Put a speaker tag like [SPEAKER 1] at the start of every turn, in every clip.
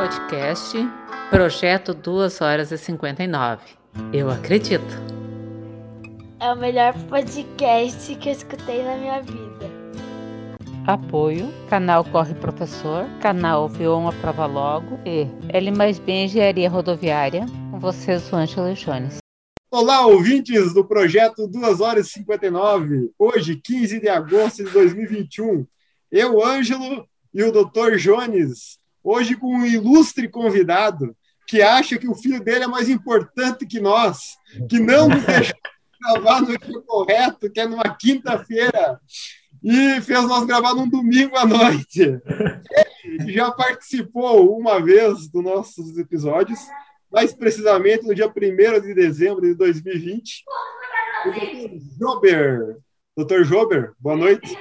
[SPEAKER 1] podcast Projeto 2 horas e 59. Eu acredito.
[SPEAKER 2] É o melhor podcast que eu escutei na minha vida.
[SPEAKER 1] Apoio, canal Corre Professor, canal Vioma Prova Logo e L mais B Engenharia Rodoviária. Com vocês, o Ângelo Jones.
[SPEAKER 3] Olá, ouvintes do projeto 2 horas e 59. Hoje, 15 de agosto de 2021. Eu, Ângelo, e o Dr. Jones hoje com um ilustre convidado que acha que o filho dele é mais importante que nós, que não nos deixou gravar no dia correto, que é numa quinta-feira, e fez nós gravar num domingo à noite. Ele já participou uma vez dos nossos episódios, mais precisamente no dia 1 de dezembro de 2020. O Dr. Jober. Dr. Jober, boa noite.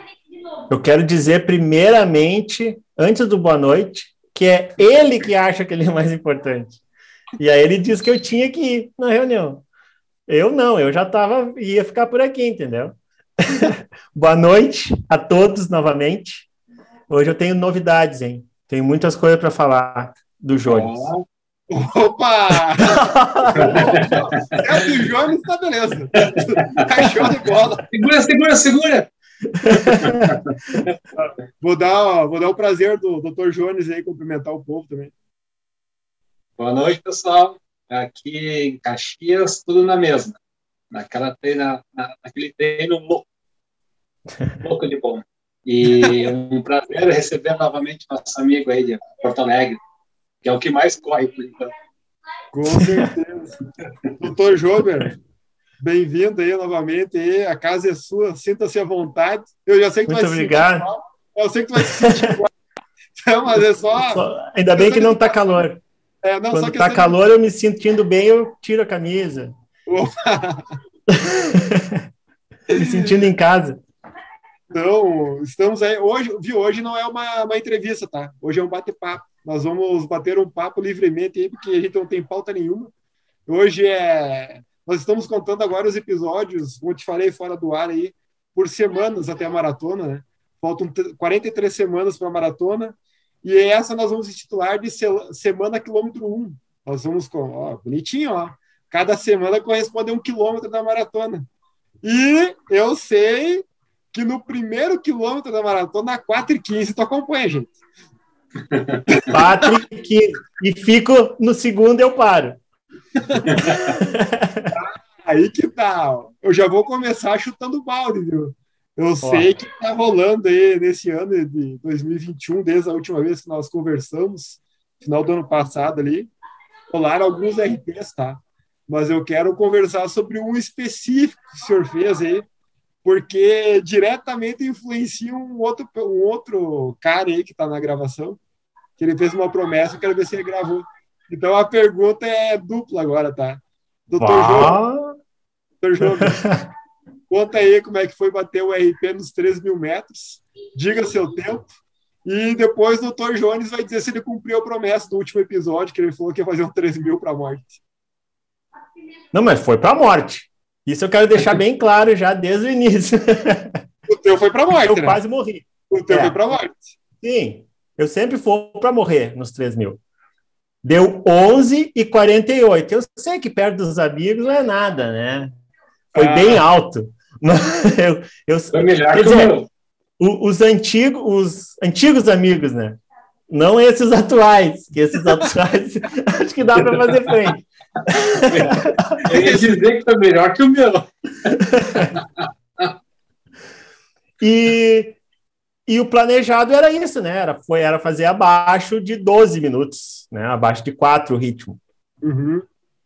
[SPEAKER 4] Eu quero dizer, primeiramente, antes do boa noite, que é ele que acha que ele é mais importante. E aí ele disse que eu tinha que ir na reunião. Eu não, eu já tava, ia ficar por aqui, entendeu? Boa noite a todos novamente. Hoje eu tenho novidades, hein? Tenho muitas coisas para falar do Jones.
[SPEAKER 3] Opa! é do Jones, tá beleza. Show de bola.
[SPEAKER 5] Segura, segura, segura.
[SPEAKER 3] vou, dar, vou dar o prazer do Dr. Jones aí cumprimentar o povo também.
[SPEAKER 5] Boa noite, pessoal. Aqui em Caxias, tudo na mesma. Naquela treina, na, naquele treino louco. Louco de bom. E um prazer receber novamente nosso amigo aí de Porto Alegre, que é o que mais corre por enquanto.
[SPEAKER 3] Com certeza. Doutor Jober, Bem-vindo aí novamente. Aí. A casa é sua, sinta-se à vontade. Eu já sei que
[SPEAKER 4] Muito
[SPEAKER 3] vai
[SPEAKER 4] obrigado.
[SPEAKER 3] se Eu sei que vai se sentir igual. Então, mas é só.
[SPEAKER 4] só ainda bem que não está calor. É, não, Quando está calor, eu me sentindo bem, eu tiro a camisa. me sentindo em casa.
[SPEAKER 3] Então, estamos aí. Hoje, viu, hoje não é uma, uma entrevista, tá? Hoje é um bate-papo. Nós vamos bater um papo livremente aí, porque a gente não tem pauta nenhuma. Hoje é nós estamos contando agora os episódios, como te falei fora do ar aí, por semanas até a maratona, né? Faltam 43 semanas para a maratona. E essa nós vamos titular de semana quilômetro 1. Nós vamos com, ó, bonitinho, ó. Cada semana corresponde a um quilômetro da maratona. E eu sei que no primeiro quilômetro da maratona, 4 e 15, tu acompanha, gente.
[SPEAKER 4] 4 e 15. E fico no segundo, eu paro.
[SPEAKER 3] Aí que tá. Eu já vou começar chutando balde, viu? Eu sei que tá rolando aí nesse ano de 2021, desde a última vez que nós conversamos, final do ano passado ali, rolaram alguns RPs, tá? Mas eu quero conversar sobre um específico que o senhor fez aí, porque diretamente influencia um outro, um outro cara aí que tá na gravação, que ele fez uma promessa, eu quero ver se ele gravou. Então a pergunta é dupla agora, tá? Doutor João, doutor conta aí como é que foi bater o RP nos 3 mil metros, diga seu tempo, e depois o doutor Jones vai dizer se ele cumpriu a promessa do último episódio, que ele falou que ia fazer um 3 mil para a morte.
[SPEAKER 4] Não, mas foi para a morte. Isso eu quero deixar bem claro já desde o início.
[SPEAKER 3] O teu foi para a morte,
[SPEAKER 4] Eu
[SPEAKER 3] né?
[SPEAKER 4] quase morri.
[SPEAKER 3] O teu é. foi para a morte.
[SPEAKER 4] Sim, eu sempre vou para morrer nos 3 mil. Deu 11 e 48. Eu sei que perto dos amigos não é nada, né? Foi ah. bem alto. eu, eu,
[SPEAKER 5] Foi melhor que dizer, o
[SPEAKER 4] meu. Os antigos, os antigos amigos, né? Não esses atuais, que esses atuais acho que dá para fazer frente.
[SPEAKER 5] Eu ia dizer que foi melhor que o meu.
[SPEAKER 4] e e o planejado era isso, né? Era, foi, era fazer abaixo de 12 minutos, né? Abaixo de 4 o ritmo.
[SPEAKER 3] Uhum.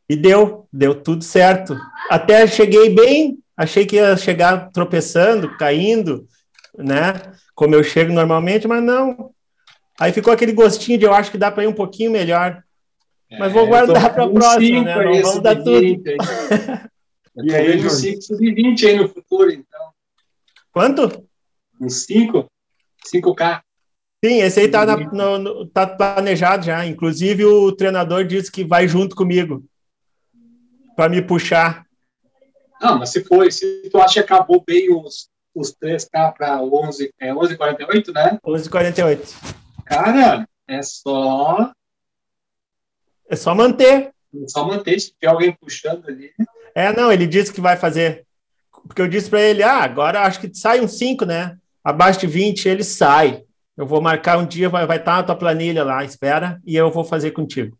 [SPEAKER 4] E deu, deu tudo certo. Até cheguei bem, achei que ia chegar tropeçando, caindo, né? Como eu chego normalmente, mas não. Aí ficou aquele gostinho de eu acho que dá para ir um pouquinho melhor. Mas vou é, guardar para a próxima, né? Não vamos dar tudo.
[SPEAKER 5] e aí, uns 5 sub-20 aí no futuro, então.
[SPEAKER 4] Quanto?
[SPEAKER 5] Uns 5? 5K.
[SPEAKER 4] Sim, esse aí tá, na, no, no, tá planejado já. Inclusive, o treinador disse que vai junto comigo para me puxar.
[SPEAKER 5] Não, mas se foi, se tu acha que acabou bem os, os 3K para 11, é 11,48, né?
[SPEAKER 4] 11,48.
[SPEAKER 5] Cara, é só
[SPEAKER 4] É só manter.
[SPEAKER 5] É só manter, se tiver alguém puxando ali.
[SPEAKER 4] É, não, ele disse que vai fazer. Porque eu disse para ele, ah, agora acho que sai um 5, né? Abaixo de 20 ele sai. Eu vou marcar um dia, vai, vai estar na tua planilha lá, espera, e eu vou fazer contigo.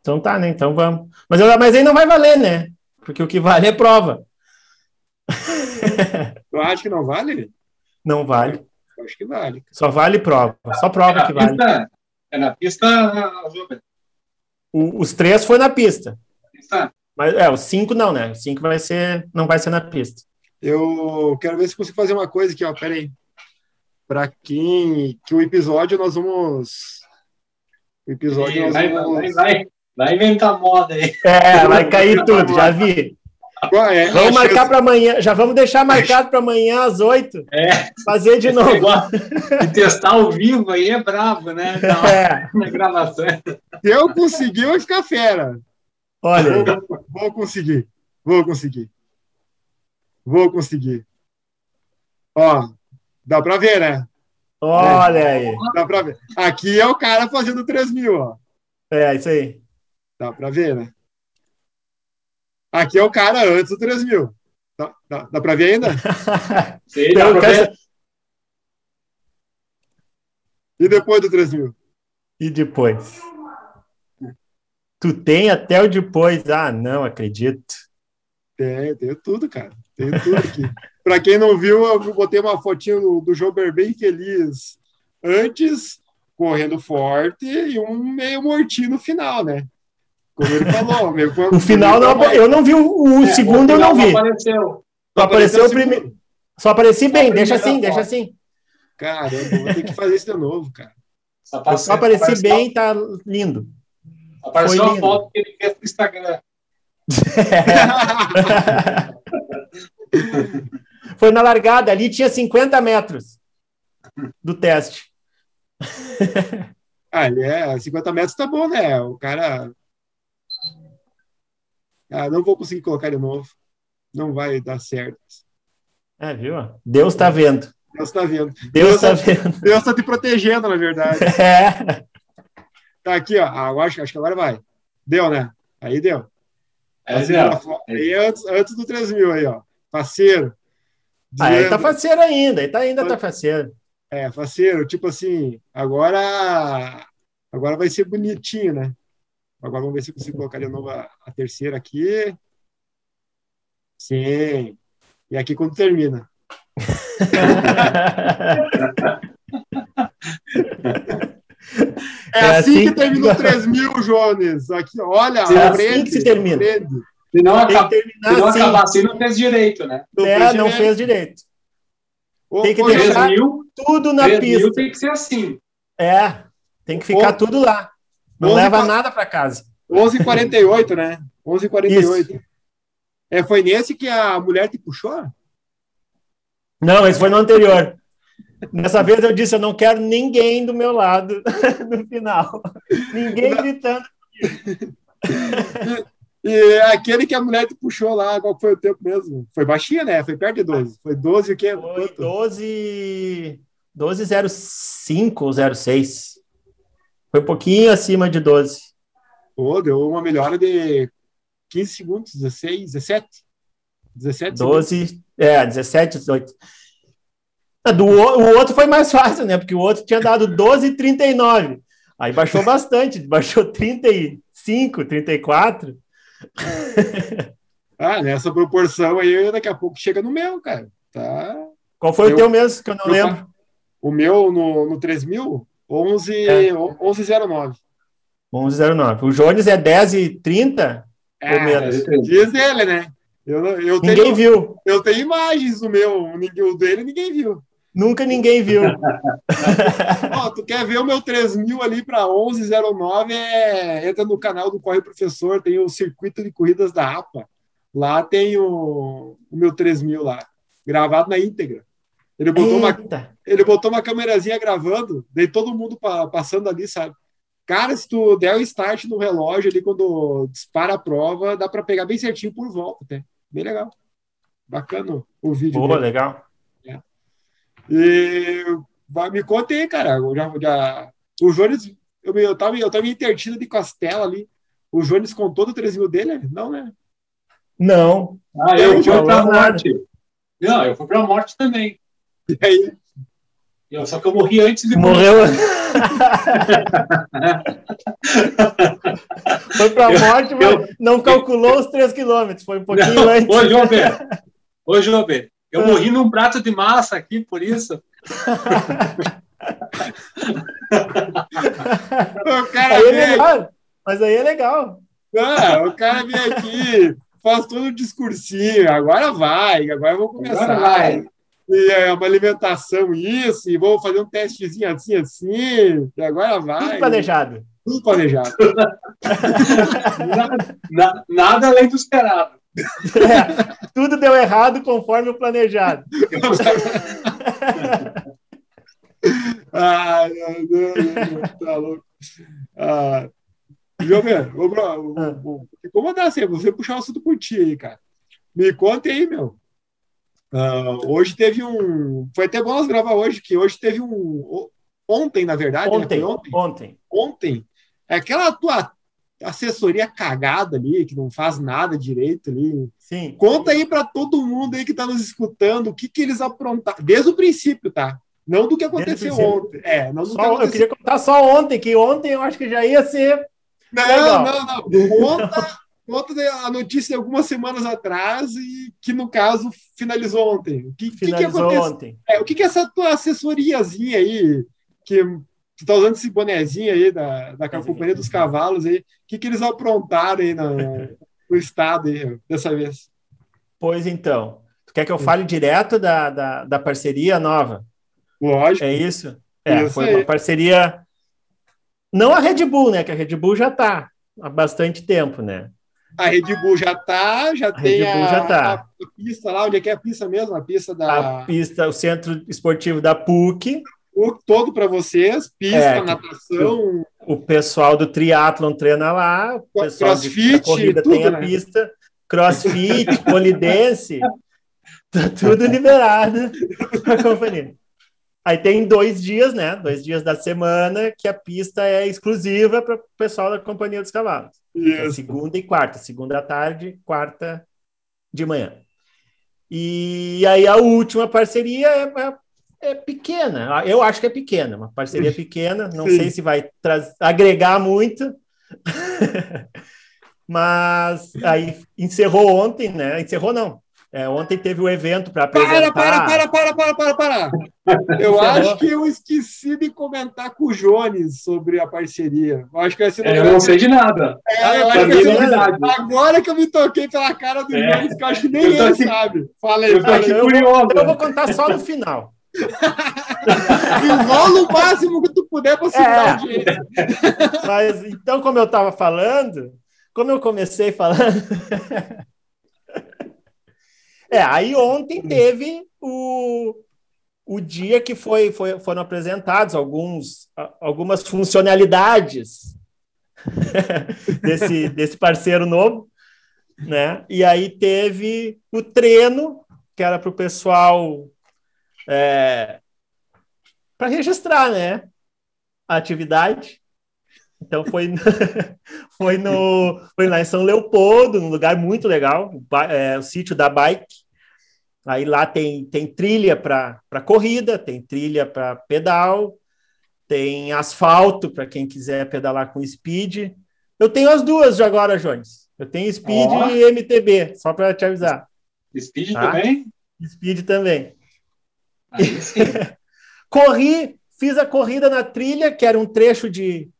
[SPEAKER 4] Então tá, né? Então vamos. Mas, eu, mas aí não vai valer, né? Porque o que vale é prova.
[SPEAKER 3] Tu acha que não vale?
[SPEAKER 4] Não vale.
[SPEAKER 3] Eu acho que vale.
[SPEAKER 4] Só vale prova. Só prova
[SPEAKER 5] é
[SPEAKER 4] que vale.
[SPEAKER 5] Pista, é na pista,
[SPEAKER 4] os três foi na pista.
[SPEAKER 5] Pista.
[SPEAKER 4] Mas é, os cinco não, né? Os cinco vai ser, não vai ser na pista.
[SPEAKER 3] Eu quero ver se consigo fazer uma coisa aqui, ó. Pera aí. Pra quem. Que o episódio nós vamos. O episódio nós
[SPEAKER 5] Vai,
[SPEAKER 3] vamos.
[SPEAKER 5] vai, vai, vai inventar moda aí.
[SPEAKER 4] É, vai cair tudo, já vi.
[SPEAKER 3] É?
[SPEAKER 4] Vamos marcar
[SPEAKER 3] chance-
[SPEAKER 4] para amanhã, já vamos deixar marcado para amanhã às oito.
[SPEAKER 5] É,
[SPEAKER 4] Fazer de
[SPEAKER 5] esse
[SPEAKER 4] novo.
[SPEAKER 5] de testar ao vivo aí é bravo, né? Na,
[SPEAKER 4] É,
[SPEAKER 5] da gravação.
[SPEAKER 3] Se eu conseguir, eu vou ficar fera.
[SPEAKER 4] olha.
[SPEAKER 3] Vou, vou conseguir. Vou conseguir. Vou conseguir. Ó, dá pra ver, né?
[SPEAKER 4] olha aí.
[SPEAKER 3] Dá pra ver. Aqui é o cara fazendo 3 mil, ó.
[SPEAKER 4] É, isso aí.
[SPEAKER 3] Dá pra ver, né? Aqui é o cara antes do 3 mil. Dá, dá, dá pra ver ainda?
[SPEAKER 5] Sei, dá pra ver?
[SPEAKER 3] E depois do 3 mil?
[SPEAKER 4] E depois? Tu tem até o depois. Ah, não acredito.
[SPEAKER 3] Tem, tem tudo, cara. Tem tudo aqui. pra quem não viu, eu botei uma fotinho do, do Jober bem feliz antes, correndo forte, e um meio mortinho no final, né? Como ele falou. meio-
[SPEAKER 4] O final não, eu não vi o, o
[SPEAKER 5] É,
[SPEAKER 4] segundo,
[SPEAKER 5] o
[SPEAKER 4] eu não vi.
[SPEAKER 5] Apareceu.
[SPEAKER 4] Só apareceu o primeiro. Só apareci bem,
[SPEAKER 5] Só
[SPEAKER 4] deixa assim, deixa assim.
[SPEAKER 3] Caramba, vou ter que fazer isso de novo, cara.
[SPEAKER 5] Só
[SPEAKER 4] Eu só apareci
[SPEAKER 5] apareceu-
[SPEAKER 4] bem, tá lindo.
[SPEAKER 5] Apareceu
[SPEAKER 4] Foi
[SPEAKER 5] a
[SPEAKER 4] lindo.
[SPEAKER 5] foto que ele fez no Instagram.
[SPEAKER 4] Foi na largada, ali tinha 50 metros do teste.
[SPEAKER 3] Ah, ele é 50 metros tá bom, né? O cara. Ah, não vou conseguir colocar de novo. Não vai dar certo.
[SPEAKER 4] É, viu? Deus tá vendo.
[SPEAKER 3] Deus tá vendo.
[SPEAKER 4] Deus tá
[SPEAKER 3] Deus
[SPEAKER 4] vendo.
[SPEAKER 3] Deus tá te protegendo, na verdade.
[SPEAKER 4] É.
[SPEAKER 3] Tá aqui, ó. Ah, eu acho, acho que agora vai. Deu, né? Aí deu.
[SPEAKER 5] É,
[SPEAKER 3] Assim, ó, Aí antes, antes do 3 mil aí, ó. Faceiro.
[SPEAKER 4] Ah, ele tá
[SPEAKER 3] Dizendo-
[SPEAKER 4] faceiro ainda, ele tá, ainda tá faceiro.
[SPEAKER 3] É, faceiro, tipo assim, agora agora vai ser bonitinho, né? Agora vamos ver se eu consigo colocar de novo a, a terceira aqui. Sim. E aqui quando termina. É,
[SPEAKER 4] É
[SPEAKER 3] assim,
[SPEAKER 4] assim
[SPEAKER 3] que termina o 3 mil, Jones. Aqui, olha,
[SPEAKER 4] É assim
[SPEAKER 3] aprende,
[SPEAKER 4] que se termina.
[SPEAKER 3] aprende.
[SPEAKER 5] Se não, acaba, se
[SPEAKER 4] terminar
[SPEAKER 5] não
[SPEAKER 4] assim.
[SPEAKER 5] acabar assim, não fez direito, né?
[SPEAKER 3] Não
[SPEAKER 4] É,
[SPEAKER 3] fez
[SPEAKER 4] não
[SPEAKER 3] direito.
[SPEAKER 4] fez direito.
[SPEAKER 3] Ô,
[SPEAKER 4] tem que deixar-
[SPEAKER 5] 3
[SPEAKER 3] Jones,
[SPEAKER 5] mil,
[SPEAKER 4] Tudo na
[SPEAKER 5] 3 mil
[SPEAKER 4] pista.
[SPEAKER 5] tem que ser assim.
[SPEAKER 4] É, tem que ficar
[SPEAKER 3] Ô,
[SPEAKER 4] tudo lá. Não
[SPEAKER 3] onze
[SPEAKER 4] leva
[SPEAKER 3] pa-
[SPEAKER 4] nada para casa.
[SPEAKER 3] 11h48, né? 11h48. É, foi nesse que a mulher te puxou?
[SPEAKER 4] Não, esse foi no anterior. Dessa vez eu disse, eu não quero ninguém do meu lado no final. Ninguém gritando.
[SPEAKER 3] E aquele que a mulher te puxou lá, qual foi o tempo mesmo? Foi baixinha, né? Foi perto de 12. Foi 12 o quê?
[SPEAKER 4] Foi
[SPEAKER 3] Quanto?
[SPEAKER 4] 12, 12,05 ou 06. Foi um pouquinho acima de 12.
[SPEAKER 3] Pô, deu uma melhora de 15 segundos, 16, 17. 17 segundos.
[SPEAKER 4] 12, é, 17, 18. Ah, Do, o outro foi mais fácil, né? Porque o outro tinha dado 12,39. Aí baixou bastante, baixou 35, 34.
[SPEAKER 3] Ah, nessa proporção aí, daqui a pouco chega no meu, cara. Tá.
[SPEAKER 4] Qual foi
[SPEAKER 3] Eu-
[SPEAKER 4] o teu mesmo, que eu não
[SPEAKER 3] eu-
[SPEAKER 4] lembro?
[SPEAKER 3] O meu no, no 3000, 11,
[SPEAKER 4] É.
[SPEAKER 3] 11,09.
[SPEAKER 4] 11,09. O Jones é 10,30 ou
[SPEAKER 3] É,
[SPEAKER 4] menos?
[SPEAKER 3] diz ele, né? Eu, eu,
[SPEAKER 4] Ninguém
[SPEAKER 3] tenho,
[SPEAKER 4] viu.
[SPEAKER 3] eu tenho imagens do meu, o dele ninguém viu.
[SPEAKER 4] Nunca ninguém viu.
[SPEAKER 3] Ó, tu quer ver o meu 3000 ali para 1109? É, entra no canal do Corre Professor, tem o circuito de corridas da APA. Lá tem o, o meu 3000 lá, gravado na íntegra. Ele botou, uma, ele botou uma câmerazinha gravando, daí todo mundo pa- passando ali, sabe? Cara, se tu der o start no relógio ali quando dispara a prova, dá para pegar bem certinho por volta, até. Bem legal. Bacana o vídeo.
[SPEAKER 4] Boa,
[SPEAKER 3] dele.
[SPEAKER 4] legal.
[SPEAKER 3] E vai, me conta aí, cara. eu Já, já, o Jones, eu, eu, tava, eu tava em intertina de costela ali. O Jones contou do 3 mil dele? Não, né?
[SPEAKER 4] Não.
[SPEAKER 5] Ah, eu,
[SPEAKER 4] Eu
[SPEAKER 5] fui pra
[SPEAKER 4] nada.
[SPEAKER 5] morte. Não, eu fui pra morte também.
[SPEAKER 3] E aí,
[SPEAKER 5] Eu- só que eu morri antes de
[SPEAKER 4] Morreu. Foi pra morte, mas não calculou os 3 quilômetros. Foi um pouquinho
[SPEAKER 5] Não,
[SPEAKER 4] antes.
[SPEAKER 5] Ô, Jobê. Ô, Jobê. Eu
[SPEAKER 4] Ah.
[SPEAKER 5] morri num prato de massa aqui, por isso.
[SPEAKER 3] o cara
[SPEAKER 4] Aí é
[SPEAKER 3] vem aqui,
[SPEAKER 4] legal. Mas aí é legal.
[SPEAKER 3] ah, o cara vem aqui, faz todo o discursinho, agora vai, agora eu vou começar.
[SPEAKER 5] Agora vai.
[SPEAKER 3] E é uma alimentação isso, e vou fazer um testezinho assim, assim, e agora vai.
[SPEAKER 4] Tudo planejado.
[SPEAKER 3] Tudo planejado.
[SPEAKER 5] Nada, na- nada além do esperado.
[SPEAKER 4] É, deu errado conforme o planejado.
[SPEAKER 3] Não, não, não, tá louco. Ah, bro,
[SPEAKER 4] Ah.
[SPEAKER 3] vou vou mandar assim, você puxar o assunto por ti aí, cara. Me conta aí, meu. Ah, hoje teve um. Foi até bom nós gravar hoje, que hoje teve um. Ontem, na verdade, né?
[SPEAKER 4] Ontem,
[SPEAKER 3] Foi ontem.
[SPEAKER 4] ontem.
[SPEAKER 3] Ontem. É Aquela tua assessoria cagada ali, que não faz nada direito ali.
[SPEAKER 4] Sim.
[SPEAKER 3] Conta aí para todo mundo aí que está nos escutando o que, que eles aprontaram, desde o princípio, tá? Não do que aconteceu ontem. É, não do que
[SPEAKER 4] Só, eu
[SPEAKER 3] aconteceu.
[SPEAKER 4] queria contar só ontem, que ontem eu acho que já ia ser.
[SPEAKER 3] Não,
[SPEAKER 4] Legal.
[SPEAKER 3] não, não. Conta, conta a notícia de algumas semanas atrás e que, no caso, finalizou ontem. O que, que, que
[SPEAKER 4] Finalizou
[SPEAKER 3] aconteceu?
[SPEAKER 4] ontem.
[SPEAKER 3] É, o que, que é essa tua assessoriazinha aí, que tu tá usando esse bonezinho aí da, da Companhia dos Cavalos aí, o que, que eles aprontaram aí na- no estado aí, dessa vez?
[SPEAKER 4] Pois então. Tu quer que eu fale direto da, da, da parceria nova?
[SPEAKER 3] Lógico.
[SPEAKER 4] É isso? É,
[SPEAKER 3] Isso
[SPEAKER 4] foi
[SPEAKER 3] aí.
[SPEAKER 4] uma parceria. Não a Red Bull, né? Que a Red Bull já está há bastante tempo, né?
[SPEAKER 3] A Red Bull já tá, já
[SPEAKER 4] A
[SPEAKER 3] tem a,
[SPEAKER 4] já tá.
[SPEAKER 3] a pista lá, onde é que é a pista mesmo? A pista da
[SPEAKER 4] A pista, o centro esportivo da PUC,
[SPEAKER 3] o todo para vocês, pista,
[SPEAKER 4] É,
[SPEAKER 3] natação,
[SPEAKER 4] o pessoal do triatlon treina lá, o pessoal de
[SPEAKER 3] crossfit,
[SPEAKER 4] da corrida
[SPEAKER 3] tudo,
[SPEAKER 4] tem a
[SPEAKER 3] né?
[SPEAKER 4] pista, crossfit, polidense, tá tudo liberado para companhia. Aí tem dois dias, né? Dois dias da semana que a pista é exclusiva para o pessoal da Companhia dos Cavalos. É segunda e quarta. Segunda à tarde, quarta de manhã. E aí a última parceria é, é- é pequena. Eu acho que é pequena, uma parceria pequena. Não
[SPEAKER 3] Sim.
[SPEAKER 4] sei se vai agregar muito. Mas aí encerrou ontem, né? Encerrou não. É, ontem teve o evento para
[SPEAKER 3] Para,
[SPEAKER 4] apresentar.
[SPEAKER 3] para, para, para, para, para, para. Eu
[SPEAKER 4] Encerrou.
[SPEAKER 3] acho que eu esqueci de comentar com o Jones sobre a parceria. Eu acho que vai ser
[SPEAKER 5] É, eu não sei de nada.
[SPEAKER 3] É, eu
[SPEAKER 5] Pra
[SPEAKER 3] acho que
[SPEAKER 5] é
[SPEAKER 3] ser-
[SPEAKER 5] novidade.
[SPEAKER 3] Agora que eu me toquei pela cara do
[SPEAKER 5] É.
[SPEAKER 3] Jones, que eu acho que nem
[SPEAKER 5] Eu
[SPEAKER 3] ele
[SPEAKER 5] aqui-
[SPEAKER 3] sabe. Fala aí,
[SPEAKER 5] Eu
[SPEAKER 3] aí.
[SPEAKER 4] eu. Eu vou contar só no final.
[SPEAKER 3] Enrola o máximo que tu puder para segurar
[SPEAKER 4] É.
[SPEAKER 3] a audiência.
[SPEAKER 4] Mas então, como eu estava falando, como eu comecei falando. é, aí ontem teve o, o dia que foi, foi- foram apresentados alguns, algumas funcionalidades desse, desse parceiro novo, né? E aí teve o treino, que era para o pessoal para registrar, né? A atividade. Então foi, foi, no, foi lá em São Leopoldo, num lugar muito legal, é, o sítio da bike. Aí lá tem, tem trilha para corrida, tem trilha para pedal, tem asfalto para quem quiser pedalar com speed. Eu tenho as duas de agora, Jones. Eu tenho speed
[SPEAKER 5] Ó.
[SPEAKER 4] e MTB, só para te avisar.
[SPEAKER 5] Speed
[SPEAKER 4] Tá.
[SPEAKER 5] também?
[SPEAKER 4] Speed também. Corri, fiz a corrida na trilha, que era um trecho de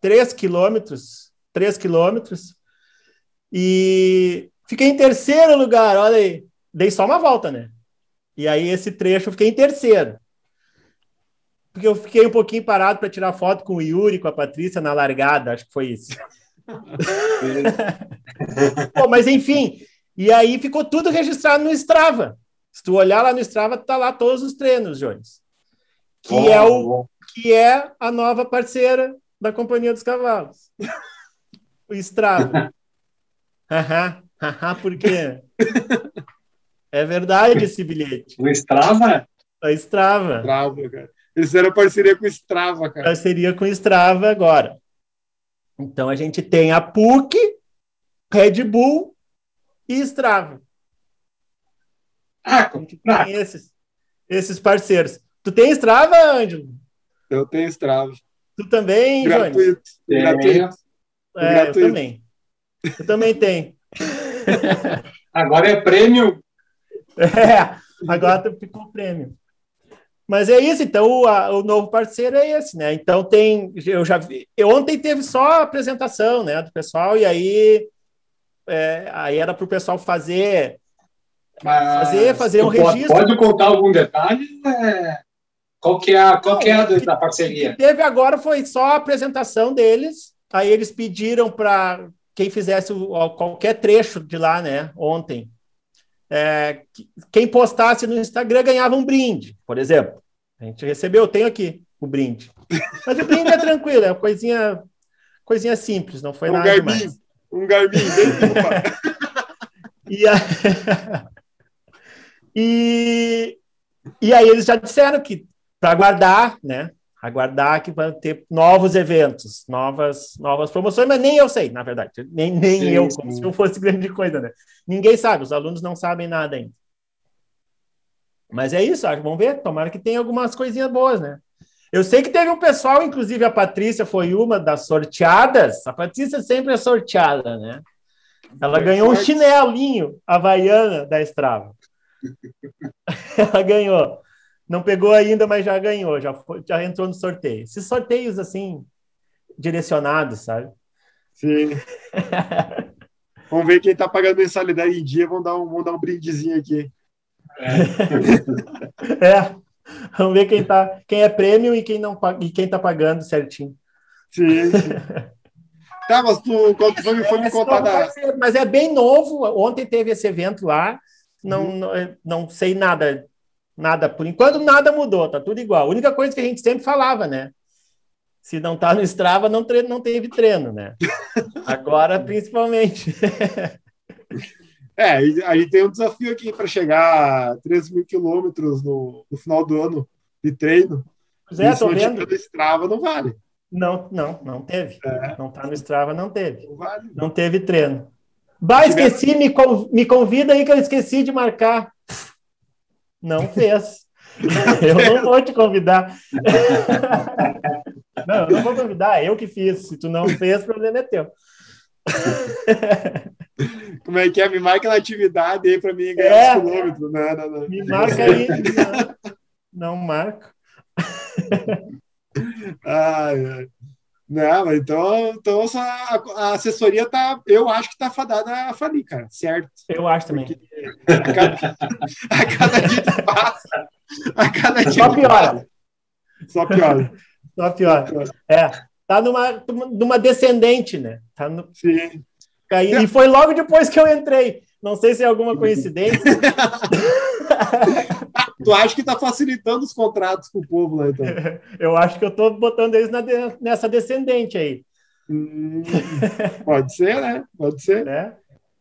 [SPEAKER 4] 3 quilômetros, 3 quilômetros, e fiquei em terceiro lugar, olha aí. Dei só uma volta, né? E aí esse trecho eu fiquei em terceiro. Porque eu fiquei um pouquinho parado para tirar foto com o Yuri, com a Patrícia na largada, acho que foi isso. Pô, mas enfim, e aí ficou tudo registrado no Strava. Se tu olhar lá no Strava, tá lá todos os treinos, Jones. Que
[SPEAKER 5] Bom,
[SPEAKER 4] é o que é a nova parceira da Companhia dos Cavalos. O Strava. Haha, haha, por quê? É verdade esse bilhete.
[SPEAKER 5] O Strava?
[SPEAKER 4] A Strava.
[SPEAKER 3] Bravo, cara. Eles fizeram parceria com o Strava, cara.
[SPEAKER 4] Parceria com o Strava agora. Então a gente tem a PUC, Red Bull e Strava.
[SPEAKER 5] Ah,
[SPEAKER 4] A gente tem esses, esses parceiros. Tu tem Strava, Ângelo?
[SPEAKER 3] Eu tenho Strava.
[SPEAKER 4] Tu também, Jones?
[SPEAKER 3] Gratuito.
[SPEAKER 5] Tenho.
[SPEAKER 3] Gratuito.
[SPEAKER 4] É, eu
[SPEAKER 3] gratuito.
[SPEAKER 4] também. Eu também tenho.
[SPEAKER 5] Agora é prêmio.
[SPEAKER 4] É, agora tu ficou prêmio. Mas é isso, então o, a- o novo parceiro é esse, né? Então tem, eu já vi, eu, ontem teve só a apresentação, né, do pessoal, e aí, é, aí era para o pessoal fazer,
[SPEAKER 5] Mas
[SPEAKER 4] Fazer- fazer um
[SPEAKER 5] pode-
[SPEAKER 4] registro.
[SPEAKER 5] Pode contar algum detalhe? É, Qual que é a, qual que é a da- da
[SPEAKER 4] o que
[SPEAKER 5] parceria?
[SPEAKER 4] teve agora foi só a apresentação deles, aí eles pediram para quem fizesse o- qualquer trecho de lá, né, ontem, é, que- quem postasse no Instagram ganhava um brinde, por exemplo. A gente recebeu, eu tenho aqui o brinde. Mas o brinde é tranquilo, é uma coisinha, coisinha simples, não foi
[SPEAKER 3] Um
[SPEAKER 4] nada
[SPEAKER 3] Garmin.
[SPEAKER 4] demais.
[SPEAKER 3] Um Garmin bem.
[SPEAKER 4] E, a- e, e aí eles já disseram que para aguardar, né? Aguardar que vai ter novos eventos, novas, novas promoções, mas nem eu sei, na verdade. Nem, nem
[SPEAKER 5] Sim,
[SPEAKER 4] eu,
[SPEAKER 5] sim.
[SPEAKER 4] como se não fosse grande coisa, né? Ninguém sabe, os alunos não sabem nada ainda. Mas é isso, acho, vamos ver. Tomara que tenha algumas coisinhas boas, né? Eu sei que teve um pessoal, inclusive a Patrícia foi uma das sorteadas. A Patrícia sempre é sorteada, né? Ela
[SPEAKER 3] Foi
[SPEAKER 4] ganhou um chinelinho havaiana da Strava. Ela ganhou. Não pegou ainda, mas já ganhou, já, foi- já entrou no sorteio. Esses sorteios assim, direcionados, sabe?
[SPEAKER 3] Sim. Vamos ver quem tá pagando mensalidade em dia. Vamos dar um, vamos dar um brindezinho aqui.
[SPEAKER 4] É. Vamos ver quem tá, quem é prêmio e quem não e quem tá pagando certinho.
[SPEAKER 3] Sim. tá, mas tu, quando tu foi, me- foi me
[SPEAKER 4] Esse
[SPEAKER 3] contar
[SPEAKER 4] novo
[SPEAKER 3] da.
[SPEAKER 4] Mas é bem novo. Ontem teve esse evento lá. Não, não, não sei nada, nada. Por enquanto, nada mudou, tá tudo igual. A única coisa que a gente sempre falava, né? Se não tá no Strava, não, tre não teve treino, né? Agora, principalmente.
[SPEAKER 3] É, a gente tem um desafio aqui para chegar a 3 mil quilômetros no, no final do ano de treino.
[SPEAKER 4] Pois é, tô
[SPEAKER 3] não
[SPEAKER 4] vendo.
[SPEAKER 3] Strava, não vale.
[SPEAKER 4] Não, não, não teve. Não tá no Strava, não teve.
[SPEAKER 3] Não vale.
[SPEAKER 4] Não teve treino. Bah, esqueci, me, con- me convida aí que eu esqueci de marcar. Não fez. Eu não vou te convidar. Não, eu não vou convidar, eu que fiz. Se tu não fez, o problema é teu.
[SPEAKER 3] Como é que é? Me marca na atividade aí para mim ganhar
[SPEAKER 4] É.
[SPEAKER 3] os quilômetros. Não, não, não.
[SPEAKER 4] Me marca aí. Não, não marco.
[SPEAKER 3] Ai, ai. Não, então, então a assessoria tá, eu acho que tá fadada a falir, cara, certo?
[SPEAKER 4] Eu acho também.
[SPEAKER 3] A cada, a cada dia que passa, a cada dia
[SPEAKER 4] Só piora.
[SPEAKER 3] passa, só piora.
[SPEAKER 4] Só pior. É, tá numa, numa descendente, né? Tá no,
[SPEAKER 3] Sim.
[SPEAKER 4] caindo. E foi logo depois que eu entrei. Não sei se é alguma coincidência.
[SPEAKER 3] Tu acha que tá facilitando os contratos com o povo lá, então?
[SPEAKER 4] Eu acho que eu tô botando eles na de- nessa descendente aí,
[SPEAKER 3] Hum, pode ser, né? Pode ser.
[SPEAKER 4] né?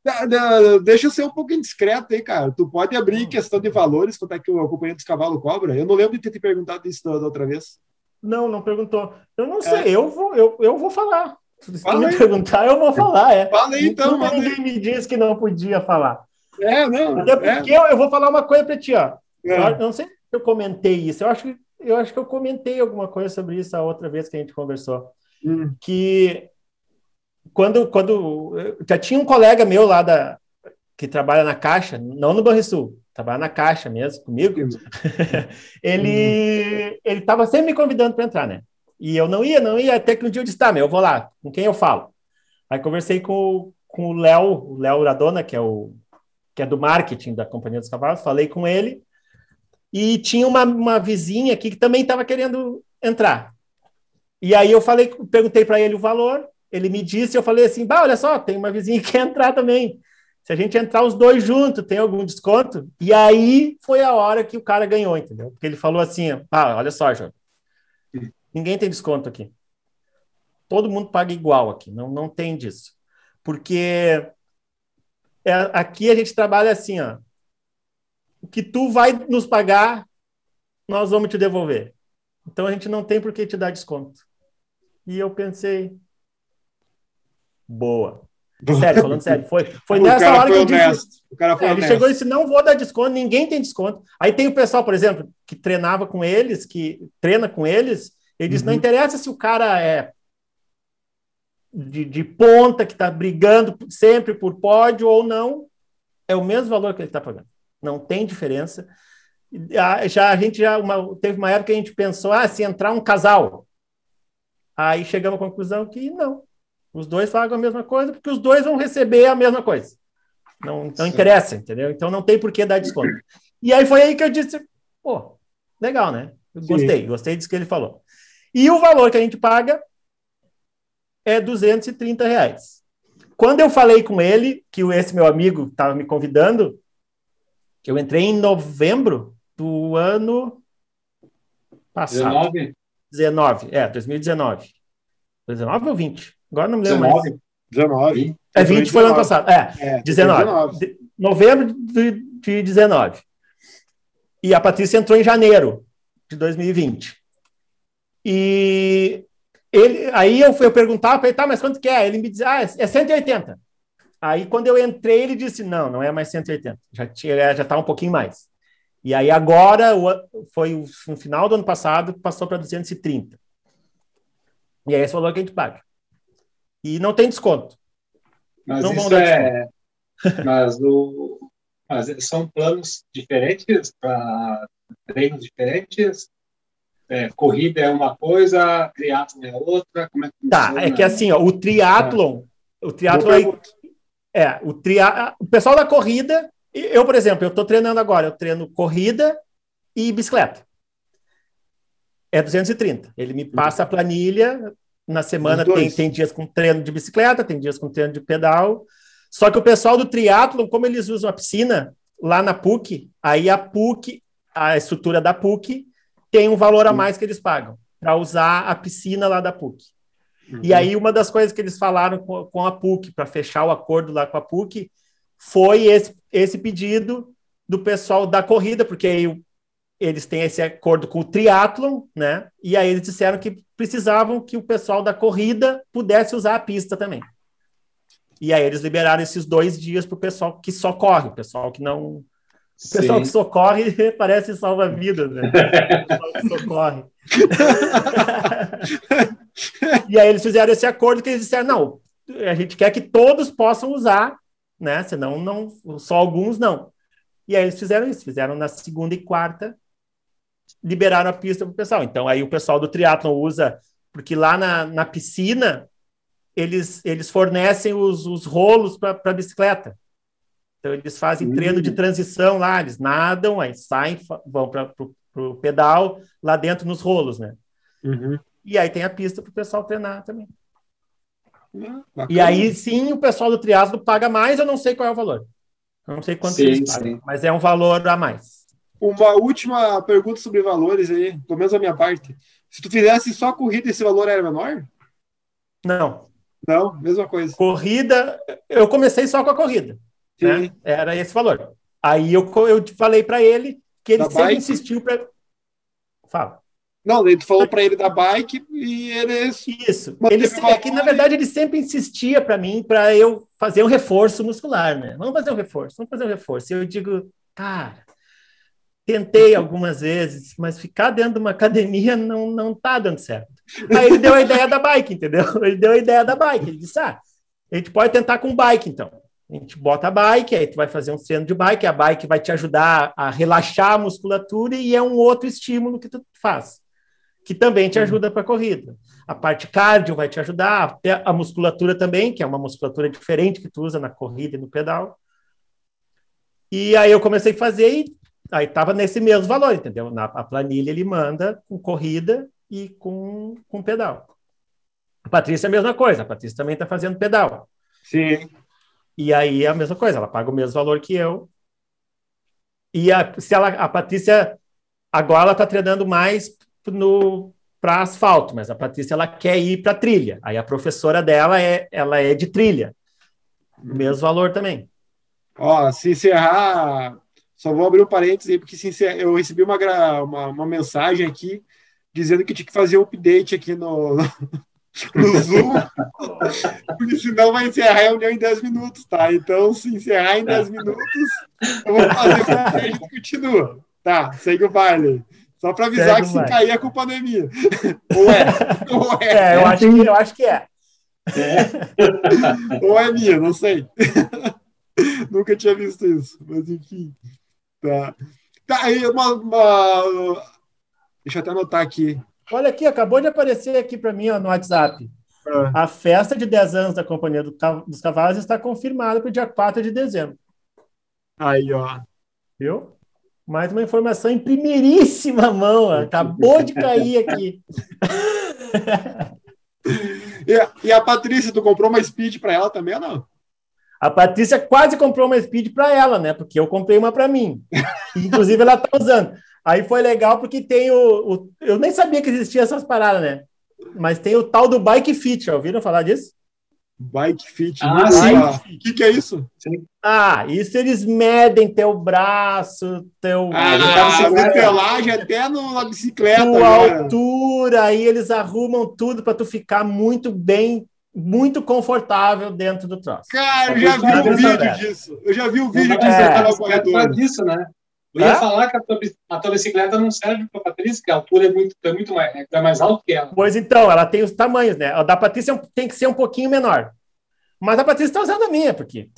[SPEAKER 3] Da- Deixa eu ser um pouco indiscreto aí, cara. Tu pode abrir questão de valores, quanto é que o acompanhante dos cavalos cobra? Eu não lembro de ter te perguntado isso da outra vez.
[SPEAKER 4] Não, não perguntou. Eu não sei, eu, vou, eu, eu vou falar. Se tu
[SPEAKER 3] Fala
[SPEAKER 4] me
[SPEAKER 3] aí.
[SPEAKER 4] perguntar, eu vou falar, é.
[SPEAKER 3] Fala aí, então, aí.
[SPEAKER 4] ninguém me disse que não podia falar.
[SPEAKER 3] É, não.
[SPEAKER 4] Até
[SPEAKER 3] é,
[SPEAKER 4] porque eu, eu vou falar uma coisa para ti, ó. Eu,
[SPEAKER 3] é.
[SPEAKER 4] eu não sei se eu comentei isso. Eu acho, que, eu acho que eu comentei alguma coisa sobre isso a outra vez que a gente conversou.
[SPEAKER 3] Hum,
[SPEAKER 4] Que quando, quando já tinha um colega meu lá da que trabalha na Caixa, não no Banrisul, trabalha na Caixa mesmo comigo. ele ele estava sempre me convidando para entrar, né? E eu não ia, não ia, até que um dia eu disse, tá, meu, eu vou lá, com quem eu falo? Aí conversei com, com o Léo, o Léo Radona, que é o que é do marketing da Companhia dos Cavalos, falei com ele, e tinha uma, uma vizinha aqui que também estava querendo entrar. E aí eu falei, perguntei para ele o valor, ele me disse, eu falei assim, bah, olha só, tem uma vizinha que quer entrar também. Se a gente entrar os dois juntos, tem algum desconto? E aí foi a hora que o cara ganhou, entendeu? Porque ele falou assim, ah, olha só, João, ninguém tem desconto aqui. Todo mundo paga igual aqui, não, não tem disso. Porque é, aqui a gente trabalha assim, ó. O que tu vai nos pagar, nós vamos te devolver. Então a gente não tem por que te dar desconto. E eu pensei, boa. Sério, falando sério, foi, foi nessa hora que eu disse. O cara foi é, ele chegou e disse: não vou dar desconto, ninguém tem desconto. Aí tem o pessoal, por exemplo, que treinava com eles, que treina com eles, ele uhum. não interessa se o cara é de, de ponta, que está brigando sempre por pódio ou não, é o mesmo valor que ele está pagando. Não tem diferença. Já a gente já uma, teve uma época que a gente pensou, ah, se entrar um casal, aí chegamos à conclusão que não, os dois pagam a mesma coisa porque os dois vão receber a mesma coisa. Não, não interessa, entendeu? Então não tem por que dar desconto. E aí foi aí que eu disse, pô, legal, né? Gostei, Sim. gostei disso que ele falou. E o valor que a gente paga é 230 reais. Quando eu falei com ele, que esse meu amigo estava me convidando, eu entrei em novembro do ano passado. 19? 19, é, 2019. 19 ou 20? Agora não me lembro 19. mais.
[SPEAKER 3] 19.
[SPEAKER 4] É, 20 foi ano passado. É, é 19. 19. novembro de, de 19. E a Patrícia entrou em janeiro de 2020. E ele, aí eu fui perguntar para ele, tá, mas quanto que é? Ele me dizia, ah, é 180. Aí quando eu entrei, ele disse, não, não é mais 180, já tinha, já está um pouquinho mais. E aí agora, foi no final do ano passado, passou para 230. E é esse valor que a gente paga. E não tem desconto.
[SPEAKER 5] Mas não isso é... Mas, o... mas são planos diferentes para treinos diferentes? É, corrida é uma coisa, triatlon é outra, como é que
[SPEAKER 4] Tá, é que assim, ó, o triatlon, é. o triatlon é, é, o, tria, o pessoal da corrida, eu, por exemplo, eu estou treinando agora, eu treino corrida e bicicleta. É 230. Ele me passa a planilha, na semana tem, tem dias com treino de bicicleta, tem dias com treino de pedal. Só que o pessoal do triatlon, como eles usam a piscina lá na PUC, aí a PUC, a estrutura da PUC, tem um valor a mais que eles pagam para usar a piscina lá da PUC. Uhum. E aí, uma das coisas que eles falaram com, com a PUC, para fechar o acordo lá com a PUC, foi esse, esse pedido do pessoal da corrida, porque aí eles têm esse acordo com o triatlon, né? E aí eles disseram que precisavam que o pessoal da corrida pudesse usar a pista também. E aí eles liberaram esses dois dias para o pessoal que só corre, o pessoal que não o pessoal Sim. que socorre parece salva-vidas, né? O pessoal que socorre. e aí eles fizeram esse acordo que eles disseram, não, a gente quer que todos possam usar, né? Senão não, só alguns não. E aí eles fizeram isso, fizeram na segunda e quarta, liberaram a pista para o pessoal. Então aí o pessoal do triatlon usa, porque lá na, na piscina eles, eles fornecem os, os rolos para bicicleta. Então, eles fazem treino de transição lá, eles nadam, aí saem, vão para o pedal, lá dentro nos rolos, né? Uhum. E aí tem a pista para o pessoal treinar também. Ah, e aí sim o pessoal do triatlo paga mais, eu não sei qual é o valor. Eu não sei quanto sim, eles pagam, sim. mas é um valor a mais.
[SPEAKER 3] Uma última pergunta sobre valores aí, pelo menos a minha parte. Se tu fizesse só corrida, esse valor era menor?
[SPEAKER 4] Não.
[SPEAKER 3] Não, mesma coisa.
[SPEAKER 4] Corrida, eu comecei só com a corrida. Né? Era esse valor. Aí eu, eu falei para ele que ele da sempre bike? insistiu para. Fala.
[SPEAKER 3] Não, tu falou para ele da bike e ele.
[SPEAKER 4] Isso. Ele, é que, na verdade, ele sempre insistia para mim para eu fazer um reforço muscular, né? Vamos fazer um reforço, vamos fazer um reforço. E eu digo, cara, tentei algumas vezes, mas ficar dentro de uma academia não, não tá dando certo. Aí ele deu a ideia da bike, entendeu? Ele deu a ideia da bike. Ele disse, ah, a gente pode tentar com bike, então. A gente bota a bike, aí tu vai fazer um treino de bike, a bike vai te ajudar a relaxar a musculatura e é um outro estímulo que tu faz, que também te ajuda para a corrida. A parte cardio vai te ajudar, a musculatura também, que é uma musculatura diferente que tu usa na corrida e no pedal. E aí eu comecei a fazer e aí estava nesse mesmo valor, entendeu? Na a planilha ele manda com corrida e com, com pedal. A Patrícia é a mesma coisa, a Patrícia também está fazendo pedal.
[SPEAKER 3] Sim.
[SPEAKER 4] E aí é a mesma coisa, ela paga o mesmo valor que eu. E a, se ela, a Patrícia agora ela está treinando mais no para asfalto, mas a Patrícia ela quer ir para trilha. Aí a professora dela é ela é de trilha. Mesmo valor também.
[SPEAKER 3] Ó, se encerrar, só vou abrir um parênteses aí, porque se encerrar, eu recebi uma, uma, uma mensagem aqui dizendo que tinha que fazer um update aqui no, no Zoom, porque senão vai encerrar a reunião em 10 minutos, tá? Então, se encerrar em 10 minutos, eu vou fazer com que a gente continua. Tá, segue o baile. Só para avisar
[SPEAKER 4] Segue
[SPEAKER 3] que se cair a culpa não é minha. Ou é, ou é,
[SPEAKER 4] É, eu acho que, eu acho que é.
[SPEAKER 3] ou é minha, não sei. Nunca tinha visto isso, mas enfim. Tá. Tá, aí uma, uma- Deixa eu até anotar aqui.
[SPEAKER 4] Olha aqui, acabou de aparecer aqui para mim ó, no WhatsApp.
[SPEAKER 3] Ah,
[SPEAKER 4] A festa de 10 anos da Companhia dos Cavalos está confirmada para o dia 4 de dezembro.
[SPEAKER 3] Aí, ó.
[SPEAKER 4] Viu? Mais uma informação em primeiríssima mão. ó. Acabou de cair aqui.
[SPEAKER 3] E, e a Patrícia, tu comprou uma Speed para ela também ou não?
[SPEAKER 4] A Patrícia quase comprou uma Speed para ela, né? Porque eu comprei uma para mim. Inclusive, ela está usando. Aí foi legal porque tem o, o- Eu nem sabia que existia essas paradas, né? Mas tem o tal do Bike Fit. Já ouviram falar disso?
[SPEAKER 3] Bike Fit.
[SPEAKER 5] Ah, sim.
[SPEAKER 3] O que, que é isso?
[SPEAKER 4] Ah, isso eles medem teu braço, teu.
[SPEAKER 3] Ah,
[SPEAKER 5] bicicleta.
[SPEAKER 3] modelagem até no, na bicicleta.
[SPEAKER 4] tua
[SPEAKER 3] agora.
[SPEAKER 4] altura, aí eles arrumam tudo para tu ficar muito bem, muito confortável dentro do troço.
[SPEAKER 3] Cara, eu já vi
[SPEAKER 5] É
[SPEAKER 3] um vídeo disso. Eu já vi um vídeo
[SPEAKER 5] É,
[SPEAKER 3] disso
[SPEAKER 4] é,
[SPEAKER 3] até no
[SPEAKER 5] Pra
[SPEAKER 3] corredor.
[SPEAKER 5] disso, né? Eu ia falar que a tua, a tua bicicleta não serve para Patrícia, que a altura é muito, é muito mais, é mais alto que ela.
[SPEAKER 4] Pois então, ela tem os tamanhos, né? A da Patrícia é tem que ser um pouquinho menor. Mas a Patrícia está usando a minha, porque,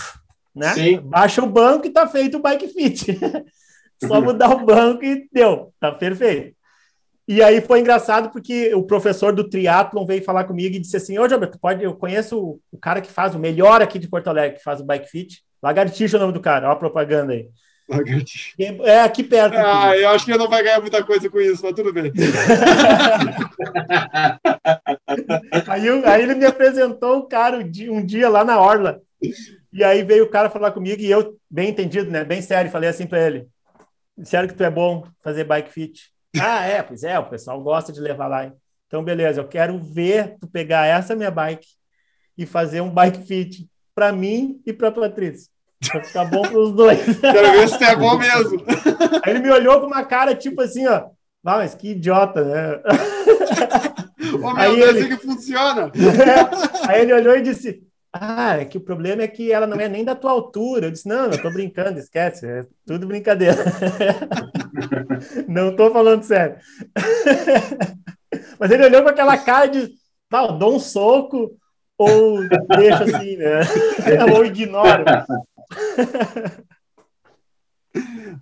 [SPEAKER 4] né?
[SPEAKER 5] Sim.
[SPEAKER 4] Baixa o banco e tá feito o bike fit. Só mudar o banco e deu, tá perfeito. E aí foi engraçado porque o professor do triatlon veio falar comigo e disse assim: Ô, Gilberto, pode, eu conheço o, o cara que faz o melhor aqui de Porto Alegre, que faz o bike fit. Lagartixa é o nome do cara, ó a propaganda aí.
[SPEAKER 3] Lagartixa.
[SPEAKER 4] É aqui perto.
[SPEAKER 3] Ah, eu acho que ele não vai ganhar muita coisa com isso, mas tudo bem.
[SPEAKER 4] Aí, aí ele me apresentou o cara um dia, lá na Orla. E aí veio o cara falar comigo e eu, bem entendido, né? Bem sério, falei assim para ele: Disseram que tu é bom fazer bike fit. Ah, é, pois é, o pessoal gosta de levar lá. hein? Então, beleza, eu quero ver tu pegar essa minha bike e fazer um bike fit para mim e para Patrícia. Pra ficar bom para os dois.
[SPEAKER 3] Quero ver se é bom mesmo.
[SPEAKER 4] Aí ele me olhou com uma cara tipo assim, ó. Ah, mas que idiota, né?
[SPEAKER 3] Ô, meu
[SPEAKER 4] Aí
[SPEAKER 3] Deus,
[SPEAKER 4] ele-
[SPEAKER 3] que funciona.
[SPEAKER 4] Aí ele olhou e disse: Ah, é que o problema é que ela não é nem da tua altura. Eu disse: Não, eu tô brincando, esquece, é tudo brincadeira. não tô falando sério. Mas ele olhou com aquela cara de: eu dou um soco ou deixa assim, né? ou ignoro.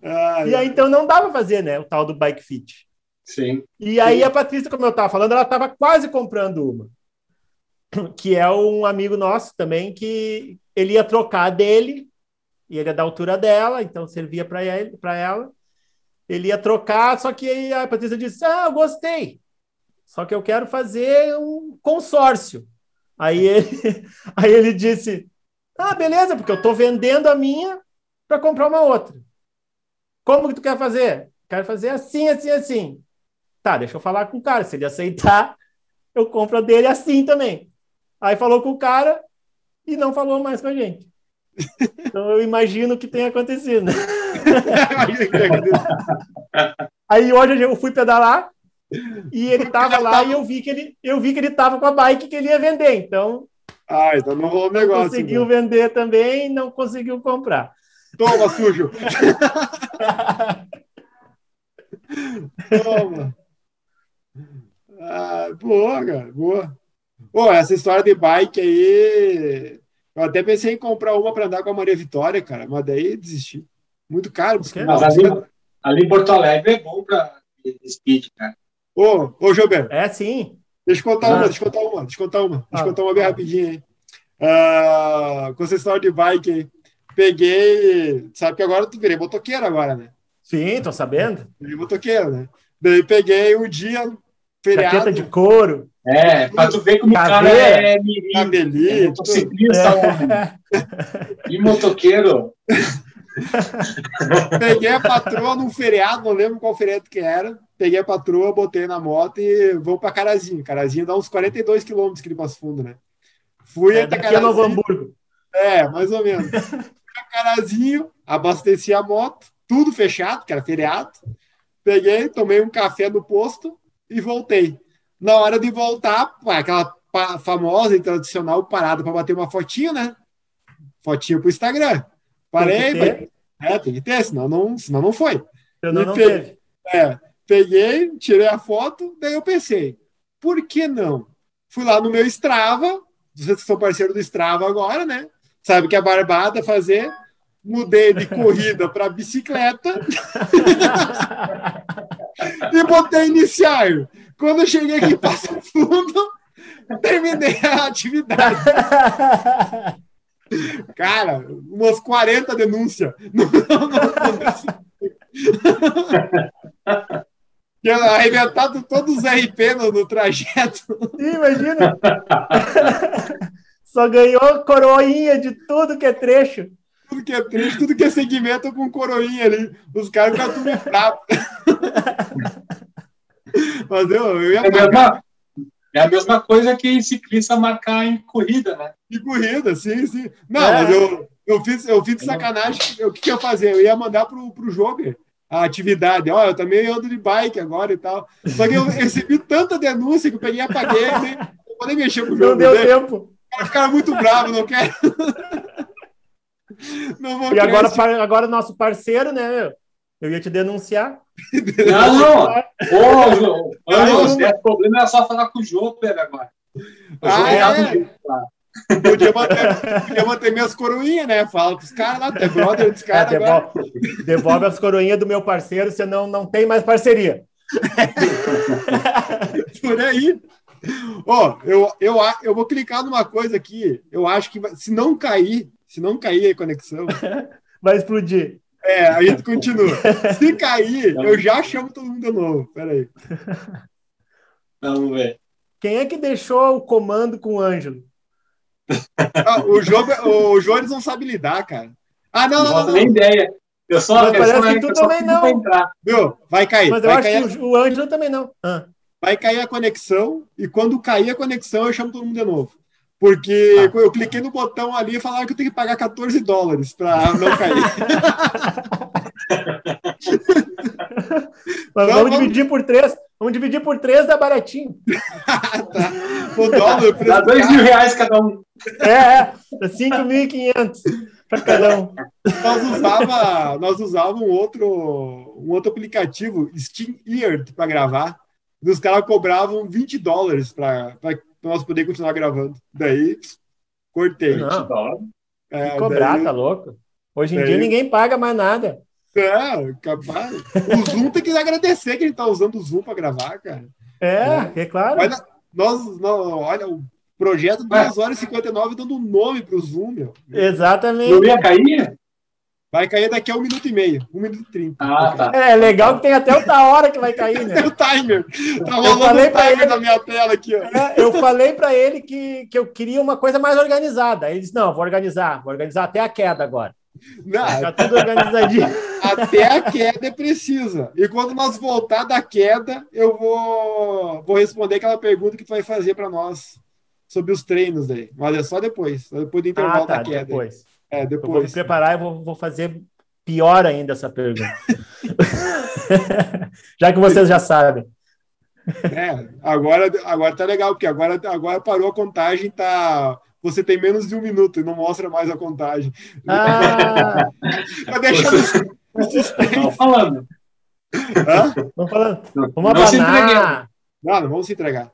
[SPEAKER 3] Ai,
[SPEAKER 4] E aí então não dá pra fazer, né? O tal do bike fit.
[SPEAKER 5] Sim.
[SPEAKER 4] E aí a Patrícia, como eu estava falando, ela estava quase comprando uma. Que é um amigo nosso também, que ele ia trocar dele, e ele é da altura dela, então servia para ele, para ela. Ele ia trocar, só que aí a Patrícia disse: Ah, eu gostei. Só que eu quero fazer um consórcio. Aí ele, aí ele disse: Ah, beleza, porque eu estou vendendo a minha para comprar uma outra. Como que tu quer fazer? Quero fazer assim, assim, assim. Tá, deixa eu falar com o cara. Se ele aceitar, eu compro a dele assim também. Aí falou com o cara e não falou mais com a gente. Então eu imagino que tenha acontecido. Aí hoje eu fui pedalar e ele tava lá e eu vi que ele, eu vi que ele tava com a bike que ele ia vender. Então
[SPEAKER 3] Ah, então não rolou o negócio.
[SPEAKER 4] conseguiu
[SPEAKER 3] então.
[SPEAKER 4] vender também, não conseguiu comprar.
[SPEAKER 3] Toma, sujo. Toma. Ah, boa, cara, boa. Pô, essa história de bike aí. Eu até pensei em comprar uma para andar com a Maria Vitória, cara, mas daí desisti. Muito caro.
[SPEAKER 5] Mas ali, ali em Porto Alegre é bom para speed, cara.
[SPEAKER 3] Ô, ô, Gilberto,
[SPEAKER 4] É sim.
[SPEAKER 3] Deixa eu contar
[SPEAKER 4] Ah.
[SPEAKER 3] uma, deixa eu contar uma, deixa eu contar uma, deixa eu
[SPEAKER 4] Ah.
[SPEAKER 3] contar uma bem rapidinho aí. Ah, com essa história de bike aí. Peguei. Sabe que agora tu virei motoqueiro agora, né?
[SPEAKER 4] Sim, tô sabendo.
[SPEAKER 3] Virei motoqueiro, né? Daí peguei um dia, feriado,
[SPEAKER 4] Jaqueta de couro.
[SPEAKER 5] É, para tu ver como o cara é mirim, é
[SPEAKER 3] cabelinho,
[SPEAKER 5] motociclista, homem. E motoqueiro.
[SPEAKER 3] Peguei a patroa num feriado, não lembro qual feriado que era. Peguei a patroa, botei na moto e vamos pra Carazinho. Carazinho dá uns 42 quilômetros aqui de Passo Fundo, né? Fui
[SPEAKER 4] É,
[SPEAKER 3] até
[SPEAKER 4] daqui a Novo
[SPEAKER 3] Carazinho.
[SPEAKER 4] Hamburgo.
[SPEAKER 3] É, mais ou menos. Carazinho, abasteci a moto, tudo fechado, que era feriado. Peguei, tomei um café no posto, e voltei. Na hora de voltar, aquela famosa e tradicional parada para bater uma fotinha, né? Fotinha pro Instagram. Parei, tem é, tem que ter, senão não, senão não foi.
[SPEAKER 4] Senão não peguei, teve.
[SPEAKER 3] É, peguei, tirei a foto, daí eu pensei, por que não? Fui lá no meu Strava, vocês são parceiro do Strava agora, né? Sabe que é barbada fazer. Mudei de corrida para bicicleta e botei iniciar. Quando eu cheguei aqui Passo Fundo, terminei a atividade. Cara, umas 40 denúncias. Não, não, não, arrebentado todos os RP no, no trajeto.
[SPEAKER 4] Imagina! Só ganhou coroinha de tudo que é trecho.
[SPEAKER 3] Tudo que é trecho, tudo que é segmento com coroinha ali. Os caras ficam tudo prato. Mas eu, eu ia
[SPEAKER 5] é, mesma, é a mesma coisa que ciclista marcar em corrida, né?
[SPEAKER 3] Em corrida, sim, sim. Não, é. mas eu, eu, fiz, eu fiz de sacanagem. O que, que eu ia fazer? Eu ia mandar pro, pro Jober a atividade. Ó, eu também ando de bike agora e tal. Só que eu recebi tanta denúncia que eu peguei e apaguei. Né? Eu falei mexer com o jogo.
[SPEAKER 4] Não deu né? tempo.
[SPEAKER 3] Os caras muito bravo, não quero.
[SPEAKER 4] Não e agora, agora nosso parceiro, né? Eu ia te denunciar.
[SPEAKER 5] Não, não. Ô, João, se tiver problema, é só falar com o João, Pedro, agora.
[SPEAKER 3] Ah, é? Podia manter, podia manter minhas coroinhas, né? Fala com os caras lá, é brother dos caras. É,
[SPEAKER 4] devolve, devolve, as coroinhas do meu parceiro, senão não tem mais parceria.
[SPEAKER 3] Por aí. Ó, oh, eu, eu, eu vou clicar numa coisa aqui. Eu acho que se não cair, se não cair a conexão.
[SPEAKER 4] Vai explodir.
[SPEAKER 3] É, a gente continua. Se cair, eu já chamo todo mundo de novo. Peraí.
[SPEAKER 5] Vamos ver.
[SPEAKER 4] Quem é que deixou o comando com o Ângelo?
[SPEAKER 3] Ah, o jogo, o Jones não sabe lidar, cara. Ah, não, não, não. não.
[SPEAKER 5] nem ideia. Eu só
[SPEAKER 4] Mas parece que tu também não.
[SPEAKER 3] Entrar. Viu? Vai cair.
[SPEAKER 4] Mas eu
[SPEAKER 3] vai
[SPEAKER 4] acho cair. que o Ângelo também não. Ah.
[SPEAKER 3] Vai cair a conexão e quando cair a conexão eu chamo todo mundo de novo. Porque ah. eu cliquei no botão ali e falaram que eu tenho que pagar 14 dólares para não cair.
[SPEAKER 4] Mas vamos, vamos, dividir por três. Vamos dividir por três, dá baratinho.
[SPEAKER 3] tá. O dólar,
[SPEAKER 5] dá dois mil reais cada um.
[SPEAKER 4] É, é. 5.500 para cada um.
[SPEAKER 3] Nós usava, nós usava um outro, um outro aplicativo, Steam Ear, para gravar. E os caras cobravam 20 dólares para nós poder continuar gravando. Daí, cortei.
[SPEAKER 4] Não, é, cobrar, daí, tá louco? Hoje em daí, dia ninguém paga mais nada.
[SPEAKER 3] É, capaz. O Zoom tem que agradecer que a gente tá usando o Zoom para gravar, cara.
[SPEAKER 4] É, é, é claro.
[SPEAKER 3] Olha, nós, nós, olha, o projeto 2 horas e 59 dando um nome pro Zoom, meu.
[SPEAKER 4] Exatamente.
[SPEAKER 5] Não ia cair?
[SPEAKER 3] Vai cair daqui a um minuto e meio, um minuto e trinta.
[SPEAKER 5] Ah, tá.
[SPEAKER 4] É legal que tem até outra hora que vai cair, né?
[SPEAKER 3] Tem o timer. Tá rolando eu falei o timer ele, na minha tela aqui, ó.
[SPEAKER 4] É, eu falei para ele que, que eu queria uma coisa mais organizada. Ele disse: não, vou organizar, vou organizar até a queda agora.
[SPEAKER 3] Não, tá tudo organizadinho. Até a queda é precisa. E quando nós voltar da queda, eu vou, vou responder aquela pergunta que tu vai fazer para nós sobre os treinos daí. Mas é só depois, depois do intervalo ah, tá, da queda.
[SPEAKER 4] Depois. É, depois. Eu vou me preparar e vou, vou fazer pior ainda essa pergunta. já que vocês já sabem.
[SPEAKER 3] É, agora, agora tá legal, porque agora, agora parou a contagem, tá. Você tem menos de um minuto e não mostra mais a contagem.
[SPEAKER 4] Ah!
[SPEAKER 3] tá deixando
[SPEAKER 5] Estão falando.
[SPEAKER 3] Hã?
[SPEAKER 4] Vamos falando. Vamos não se
[SPEAKER 3] entregar. Não, não vamos se entregar.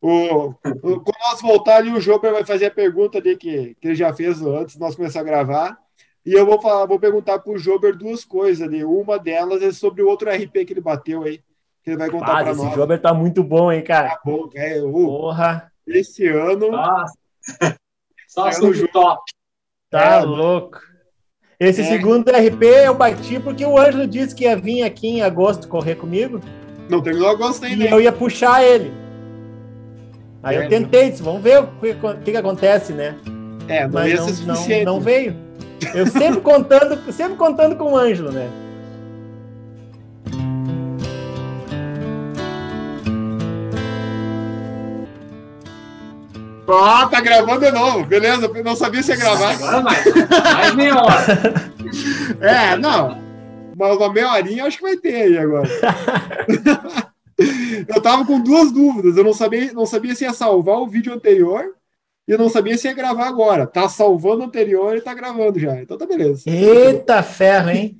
[SPEAKER 3] O, o, quando nós voltar ali, o Joper vai fazer a pergunta ali que, que ele já fez antes de nós começar a gravar. E eu vou falar, vou perguntar para o Jober duas coisas ali. Uma delas é sobre o outro RP que ele bateu aí. Que ele vai contar para nós. Esse
[SPEAKER 4] Jober tá muito bom, hein, cara? Tá
[SPEAKER 3] bom, é. Uh,
[SPEAKER 4] Porra!
[SPEAKER 3] Esse ano.
[SPEAKER 5] Nossa. Só no top.
[SPEAKER 4] Tá é, louco. Esse é. segundo RP eu bati porque o Ângelo disse que ia vir aqui em agosto correr comigo.
[SPEAKER 3] Não terminou agosto ainda.
[SPEAKER 4] E eu ia puxar ele. Aí é, eu tentei, disse, vamos ver o que, que, que acontece, né?
[SPEAKER 3] É, não Mas
[SPEAKER 4] não, não, não, veio. Eu sempre contando, sempre contando com o Ângelo, né?
[SPEAKER 3] Ó, oh, tá gravando de novo, beleza? Eu não sabia se ia gravar.
[SPEAKER 5] Agora mais, mais meia hora.
[SPEAKER 3] É, não. Uma, uma meia horinha acho que vai ter aí agora. eu tava com duas dúvidas. Eu não sabia, não sabia se ia salvar o vídeo anterior e eu não sabia se ia gravar agora. Tá salvando o anterior e tá gravando já. Então tá beleza.
[SPEAKER 4] Eita ferro, hein?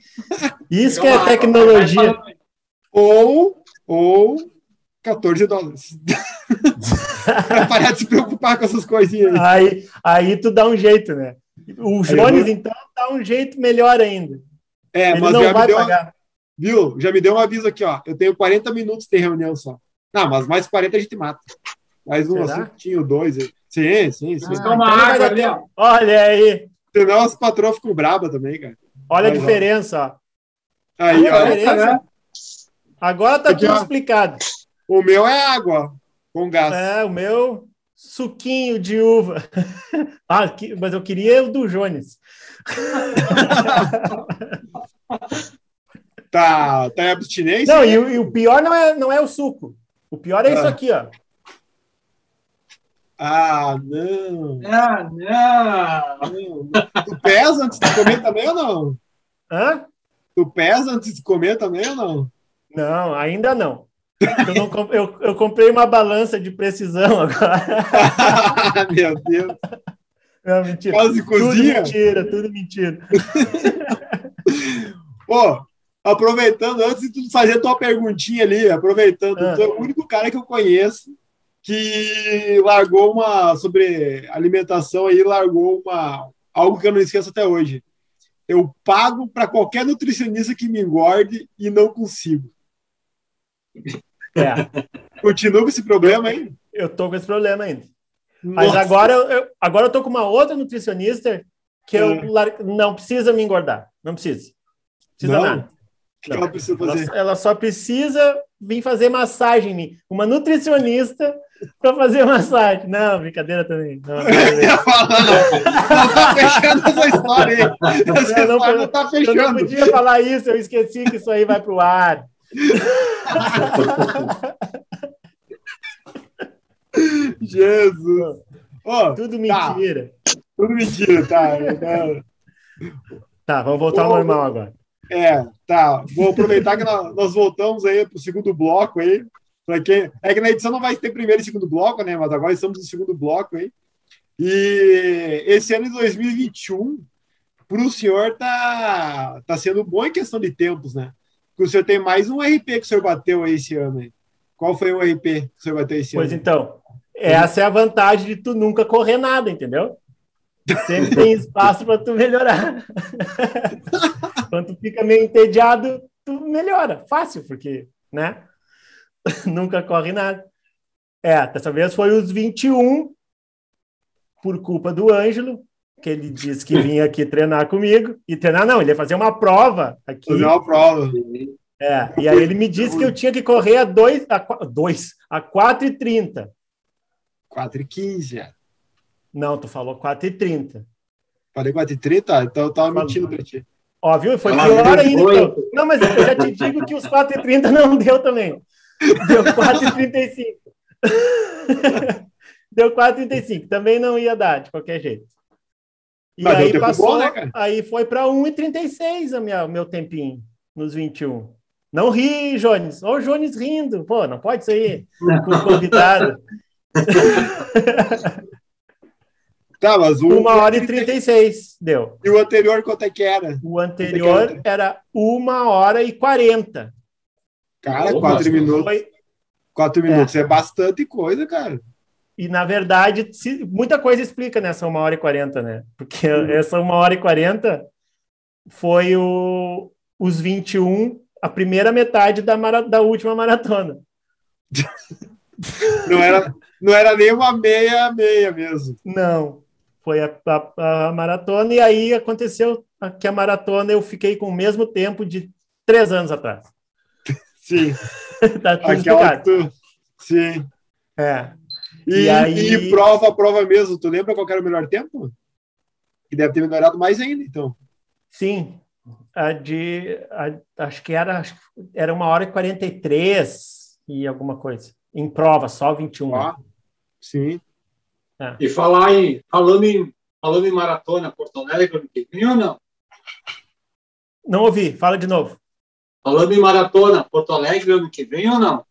[SPEAKER 4] Isso que é tecnologia.
[SPEAKER 3] Ou, ou 14 dólares. pra parar de se preocupar com essas coisinhas aí.
[SPEAKER 4] Aí, aí tu dá um jeito, né? O Jones, então, dá um jeito melhor ainda.
[SPEAKER 3] É,
[SPEAKER 4] Ele
[SPEAKER 3] mas
[SPEAKER 4] não
[SPEAKER 3] já me
[SPEAKER 4] vai
[SPEAKER 3] deu,
[SPEAKER 4] pagar.
[SPEAKER 3] Viu? Já me deu um aviso aqui, ó. Eu tenho 40 minutos de reunião só. Não, mas mais 40 a gente mata. Mais um
[SPEAKER 4] Será?
[SPEAKER 3] assuntinho, dois. Sim, sim, sim.
[SPEAKER 4] Ah,
[SPEAKER 5] Toma
[SPEAKER 4] então
[SPEAKER 5] água ali, ó.
[SPEAKER 4] Olha aí.
[SPEAKER 3] Senão as patroas ficam brabas também, cara.
[SPEAKER 4] Olha a
[SPEAKER 3] Vai,
[SPEAKER 4] diferença, ó.
[SPEAKER 3] Aí,
[SPEAKER 4] Olha a diferença.
[SPEAKER 5] né?
[SPEAKER 4] Agora tá
[SPEAKER 3] Aqui,
[SPEAKER 4] tudo
[SPEAKER 3] ó.
[SPEAKER 4] explicado.
[SPEAKER 3] O meu é água com gás.
[SPEAKER 4] É, o meu suquinho de uva. ah, que- mas eu queria o do Jones.
[SPEAKER 3] Tá, tá em abstinência?
[SPEAKER 4] Não, e, o- e o pior não é, não é o suco. O pior é isso
[SPEAKER 3] Ah.
[SPEAKER 4] aqui, ó.
[SPEAKER 3] Ah, não.
[SPEAKER 5] Não, não.
[SPEAKER 3] não. Tu pesa antes de comer também ou não?
[SPEAKER 4] Hã?
[SPEAKER 3] Tu pesa antes de comer também ou não?
[SPEAKER 4] Não, ainda não. Eu, não comp- eu- eu comprei uma balança de precisão agora.
[SPEAKER 3] Meu Deus.
[SPEAKER 4] Não, mentira.
[SPEAKER 3] Casa de
[SPEAKER 4] Tudo
[SPEAKER 3] cozinha.
[SPEAKER 4] mentira, tudo mentira.
[SPEAKER 3] Pô, aproveitando, antes de tu fazer tua perguntinha ali, aproveitando,
[SPEAKER 4] Ah.
[SPEAKER 3] tu é o único cara que eu conheço que largou uma sobre alimentação aí, largou uma algo que eu não esqueço até hoje. Eu pago para qualquer nutricionista que me engorde e não consigo.
[SPEAKER 4] É,
[SPEAKER 3] Continua com esse problema, hein?
[SPEAKER 4] eu tô com esse problema ainda. Mas
[SPEAKER 3] Nossa.
[SPEAKER 4] agora eu, agora eu tô com uma outra nutricionista que eu
[SPEAKER 3] É.
[SPEAKER 4] lar- não precisa me engordar. Não precisa. Precisa
[SPEAKER 3] Não?
[SPEAKER 4] nada.
[SPEAKER 3] O que ela precisa
[SPEAKER 4] Ela,
[SPEAKER 3] fazer?
[SPEAKER 4] ela só precisa vir fazer massagem em mim. Uma nutricionista para fazer massagem. Não, brincadeira também. Não, nada a
[SPEAKER 3] Eu
[SPEAKER 4] ver.
[SPEAKER 3] ia falar, não. Não tá fechando essa história aí. Essa
[SPEAKER 4] Não, não,
[SPEAKER 3] tá
[SPEAKER 4] eu não podia falar isso, eu esqueci que isso aí vai pro ar.
[SPEAKER 3] Jesus. Ó,
[SPEAKER 4] Tudo
[SPEAKER 3] Tá.
[SPEAKER 4] mentira.
[SPEAKER 3] tudo mentira, tá?
[SPEAKER 4] Tá, vamos voltar ao normal agora.
[SPEAKER 3] É, tá. Vou aproveitar que nós, nós voltamos aí pro segundo bloco aí. Pra quem... É que na edição não vai ter primeiro e segundo bloco, né? Mas agora estamos no segundo bloco aí. E esse ano de 2021, para o senhor, tá, tá sendo bom em questão de tempos, né? Porque o senhor tem mais um RP que o senhor bateu aí esse ano aí. Qual foi o RP que o senhor bateu esse
[SPEAKER 4] Pois
[SPEAKER 3] ano?
[SPEAKER 4] então, essa é a vantagem de tu nunca correr nada, entendeu? Sempre tem espaço para tu melhorar. Quando tu fica meio entediado, tu melhora. Fácil, porque, né? nunca corre nada. É, dessa vez foi os 21, por culpa do Ângelo, que ele disse que vinha aqui treinar comigo. E treinar não, ele ia fazer uma prova aqui.
[SPEAKER 3] Fazer uma prova.
[SPEAKER 4] É, e aí ele me disse que eu tinha que correr a 2, a 2, a 4h30.
[SPEAKER 3] 4 e 15, já.
[SPEAKER 4] Não, tu falou 4h30.
[SPEAKER 3] Falei 4 e 30? Então eu tava
[SPEAKER 4] Falou.
[SPEAKER 3] mentindo pra ti.
[SPEAKER 4] Ó, viu? Foi pior ainda.
[SPEAKER 5] foi.
[SPEAKER 4] Então. Não, mas eu já te digo que os 4h30 não deu também. Deu 4h35. deu 4h35. Também não ia dar, de qualquer jeito. E
[SPEAKER 3] Mas
[SPEAKER 4] aí passou,
[SPEAKER 3] bom, né, cara?
[SPEAKER 4] aí foi para 1h36 a minha, o meu tempinho, nos 21. Não ri, Jones. Ó, o Jones rindo. Pô, não pode aí com o convidado.
[SPEAKER 3] Tá, mas o.
[SPEAKER 4] Uma hora e 36 deu.
[SPEAKER 3] E o anterior quanto é que era?
[SPEAKER 4] O anterior era uma hora e 40.
[SPEAKER 3] Cara,
[SPEAKER 5] Opa,
[SPEAKER 3] 4 minutos.
[SPEAKER 4] Foi,
[SPEAKER 3] 4 minutos é. bastante coisa, cara.
[SPEAKER 4] e, na verdade, se- muita coisa explica nessa uma hora e 40, né? Porque essa uma hora e 40 foi o, os 21, a primeira metade da, mara- da última maratona.
[SPEAKER 3] Não era, não era nem uma meia meia mesmo.
[SPEAKER 4] Não, foi a, a- a maratona, e aí aconteceu que a maratona eu fiquei com o mesmo tempo de três anos atrás.
[SPEAKER 3] Sim.
[SPEAKER 4] tá tudo
[SPEAKER 3] Aquela tu. Sim.
[SPEAKER 4] É.
[SPEAKER 3] E,
[SPEAKER 4] E aí-
[SPEAKER 3] e prova, prova mesmo. Tu lembra qual era o melhor tempo? Que deve ter melhorado mais ainda, então.
[SPEAKER 4] Sim, a de, a- acho que era, era uma hora e 43 e alguma coisa. Em prova, só 21.
[SPEAKER 3] Ó, sim.
[SPEAKER 5] E falar em, falando em, falando em maratona, Porto Alegre, vem ou não?
[SPEAKER 4] Não ouvi, fala de novo.
[SPEAKER 5] Falando em maratona, Porto Alegre, ano que vem ou não?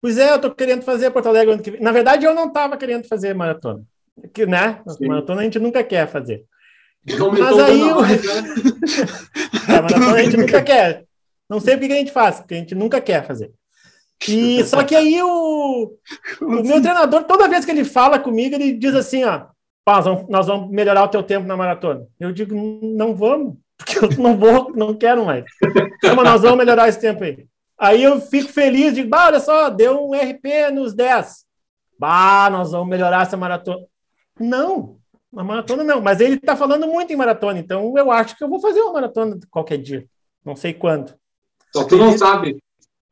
[SPEAKER 4] Pois é, eu tô querendo fazer Porto Alegre ano que vem. Na verdade, eu não estava querendo fazer maratona. Que, né?
[SPEAKER 5] Sim.
[SPEAKER 4] Maratona a gente nunca quer fazer.
[SPEAKER 5] Então,
[SPEAKER 4] Mas aí
[SPEAKER 5] o
[SPEAKER 4] eu-
[SPEAKER 5] mais, né?
[SPEAKER 4] É, maratona a gente nunca quer. Não sei por que a gente faz, porque a gente nunca quer fazer. E só que aí o, o meu treinador, toda vez que ele fala comigo, ele diz assim, ó, "Pá, nós vamos, melhorar o teu tempo na maratona. Eu digo, não vamos, porque eu não vou, não quero mais. Mas nós vamos melhorar esse tempo aí. Aí eu fico feliz, digo, bah, olha só, deu um RP nos 10. Bah, nós vamos melhorar essa maratona. Não, na maratona não, mas ele tá falando muito em maratona, então eu acho que eu vou fazer uma maratona qualquer dia. Não sei quando.
[SPEAKER 5] Só tu não sabe.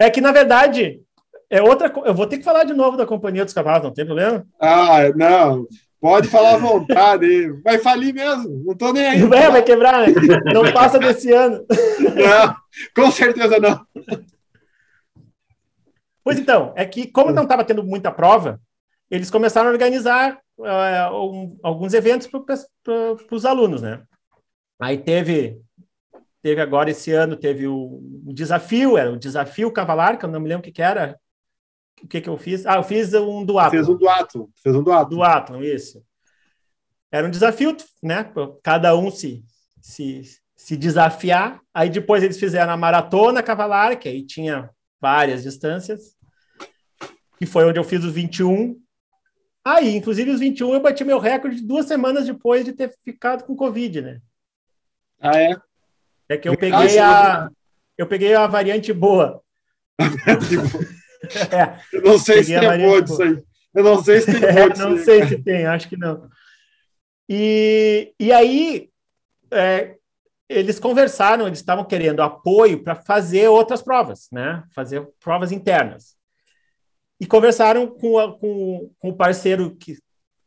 [SPEAKER 4] É que, na verdade, é outra Eu vou ter que falar de novo da Companhia dos Cavalos, não tem problema?
[SPEAKER 3] Ah, não. Pode falar à vontade. Vai falir mesmo. Não tô nem aí.
[SPEAKER 4] É, vai quebrar, né? Não passa desse ano.
[SPEAKER 3] Não, com certeza não.
[SPEAKER 4] Pois então, é que como não estava tendo muita prova, eles começaram a organizar eh, um- alguns eventos para os alunos, né? Aí teve, teve agora esse ano, teve o, o desafio, era o desafio cavalar, que eu não me lembro o que, que era. O que, que eu fiz? Ah, eu fiz um do
[SPEAKER 3] Fez um duato. Fez um duato.
[SPEAKER 4] do Atlas, isso. Era um desafio, né? Cada um se, se, se desafiar. Aí depois eles fizeram a maratona cavalar, que aí tinha várias distâncias, que foi onde eu fiz os 21. Aí, inclusive, os 21 eu bati meu recorde duas semanas depois de ter ficado com Covid, né?
[SPEAKER 3] Ah, é?
[SPEAKER 4] É que eu peguei a. Eu peguei a variante boa. É,
[SPEAKER 3] Eu não sei se tem boa
[SPEAKER 4] de
[SPEAKER 3] disso aí. Eu não sei se tem
[SPEAKER 4] É,
[SPEAKER 3] boa disso
[SPEAKER 4] não sei se tem, acho que não. E, e aí, é, eles conversaram, eles estavam querendo apoio para fazer outras provas, né? Fazer provas internas. E conversaram com, a- com, com o parceiro que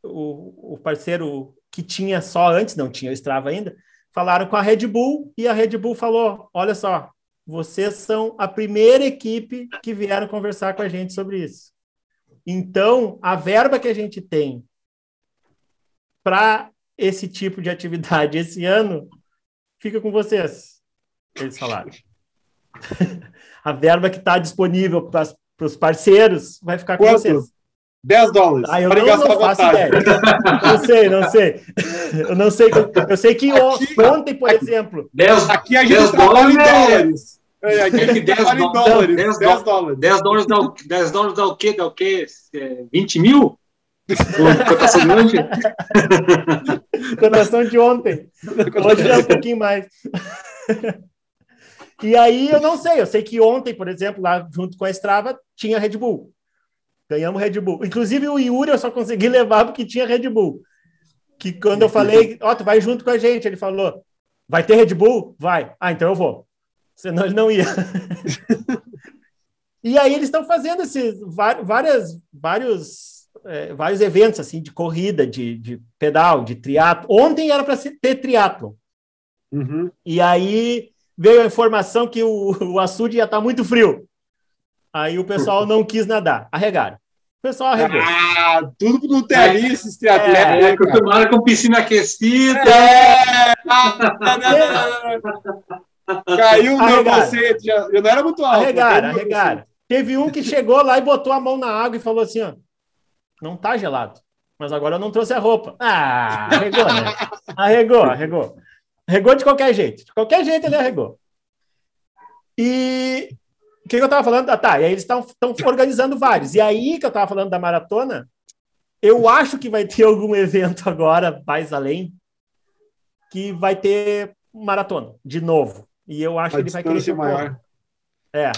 [SPEAKER 4] o, o parceiro que tinha só antes, não tinha o Strava ainda, falaram com a Red Bull e a Red Bull falou: olha só, vocês são a primeira equipe que vieram conversar com a gente sobre isso. Então, a verba que a gente tem para esse tipo de atividade esse ano fica com vocês. Eles falaram. a verba que está disponível para os parceiros vai ficar com
[SPEAKER 3] Quanto?
[SPEAKER 4] vocês.
[SPEAKER 3] 10 dólares.
[SPEAKER 4] Ah, eu não,
[SPEAKER 3] gastar
[SPEAKER 4] não faço ideia. Não sei, não sei. Eu não sei. Eu sei que
[SPEAKER 3] Aqui-
[SPEAKER 4] ontem, por exemplo,
[SPEAKER 5] 10,
[SPEAKER 3] Aqui a gente
[SPEAKER 5] 10
[SPEAKER 3] trabalha em
[SPEAKER 5] dólares é-
[SPEAKER 3] dólares. É, aqui a
[SPEAKER 5] É
[SPEAKER 3] gente
[SPEAKER 5] 10
[SPEAKER 3] trabalha em
[SPEAKER 5] dólares-
[SPEAKER 3] dólares.
[SPEAKER 5] 10
[SPEAKER 3] 10 dólares.
[SPEAKER 5] 10 dólares dá, o- 10 dólares dá o quê? Dá o quê? É, 20 mil? Com cotação grande?
[SPEAKER 4] cotação de ontem. Hoje é um pouquinho mais. E aí eu não sei, eu sei que ontem, por exemplo, lá junto com a Strava, tinha Red Bull. Ganhamos Red Bull. Inclusive o Yuri eu só consegui levar porque tinha Red Bull. Que quando eu falei, ó, tu vai junto com a gente, ele falou, vai ter Red Bull? Vai. Ah, então eu vou. Senão ele não ia. e aí eles estão fazendo esses várias, vários, é, vários eventos assim de corrida, de, de pedal, de triatlo. Ontem era para ter triatlo.
[SPEAKER 3] Uhum.
[SPEAKER 4] E aí veio a informação que o, o açude ia estar muito frio. Aí o pessoal não quis nadar. Arregaram. O pessoal arregou.
[SPEAKER 3] Ah, tudo não tem ali esses triatletas.
[SPEAKER 4] É,
[SPEAKER 3] né,
[SPEAKER 5] É, acostumaram com piscina aquecida.
[SPEAKER 3] É! Não. Caiu o meu. Já, eu não era muito alto.
[SPEAKER 4] Arregaram, arregaram. Teve um que chegou lá e botou a mão na água e falou assim: ó, não tá gelado, mas agora eu não trouxe a roupa. Ah, arregou, né? Arregou, arregou. Arregou de qualquer jeito. De qualquer jeito ele arregou. E o que, que eu tava falando? Ah, tá, e aí eles estão organizando vários. E aí que eu tava falando da maratona, eu acho que vai ter algum evento agora, mais além, que vai ter maratona, de novo. E eu acho
[SPEAKER 3] A
[SPEAKER 4] que ele vai querer
[SPEAKER 3] maior.
[SPEAKER 4] É.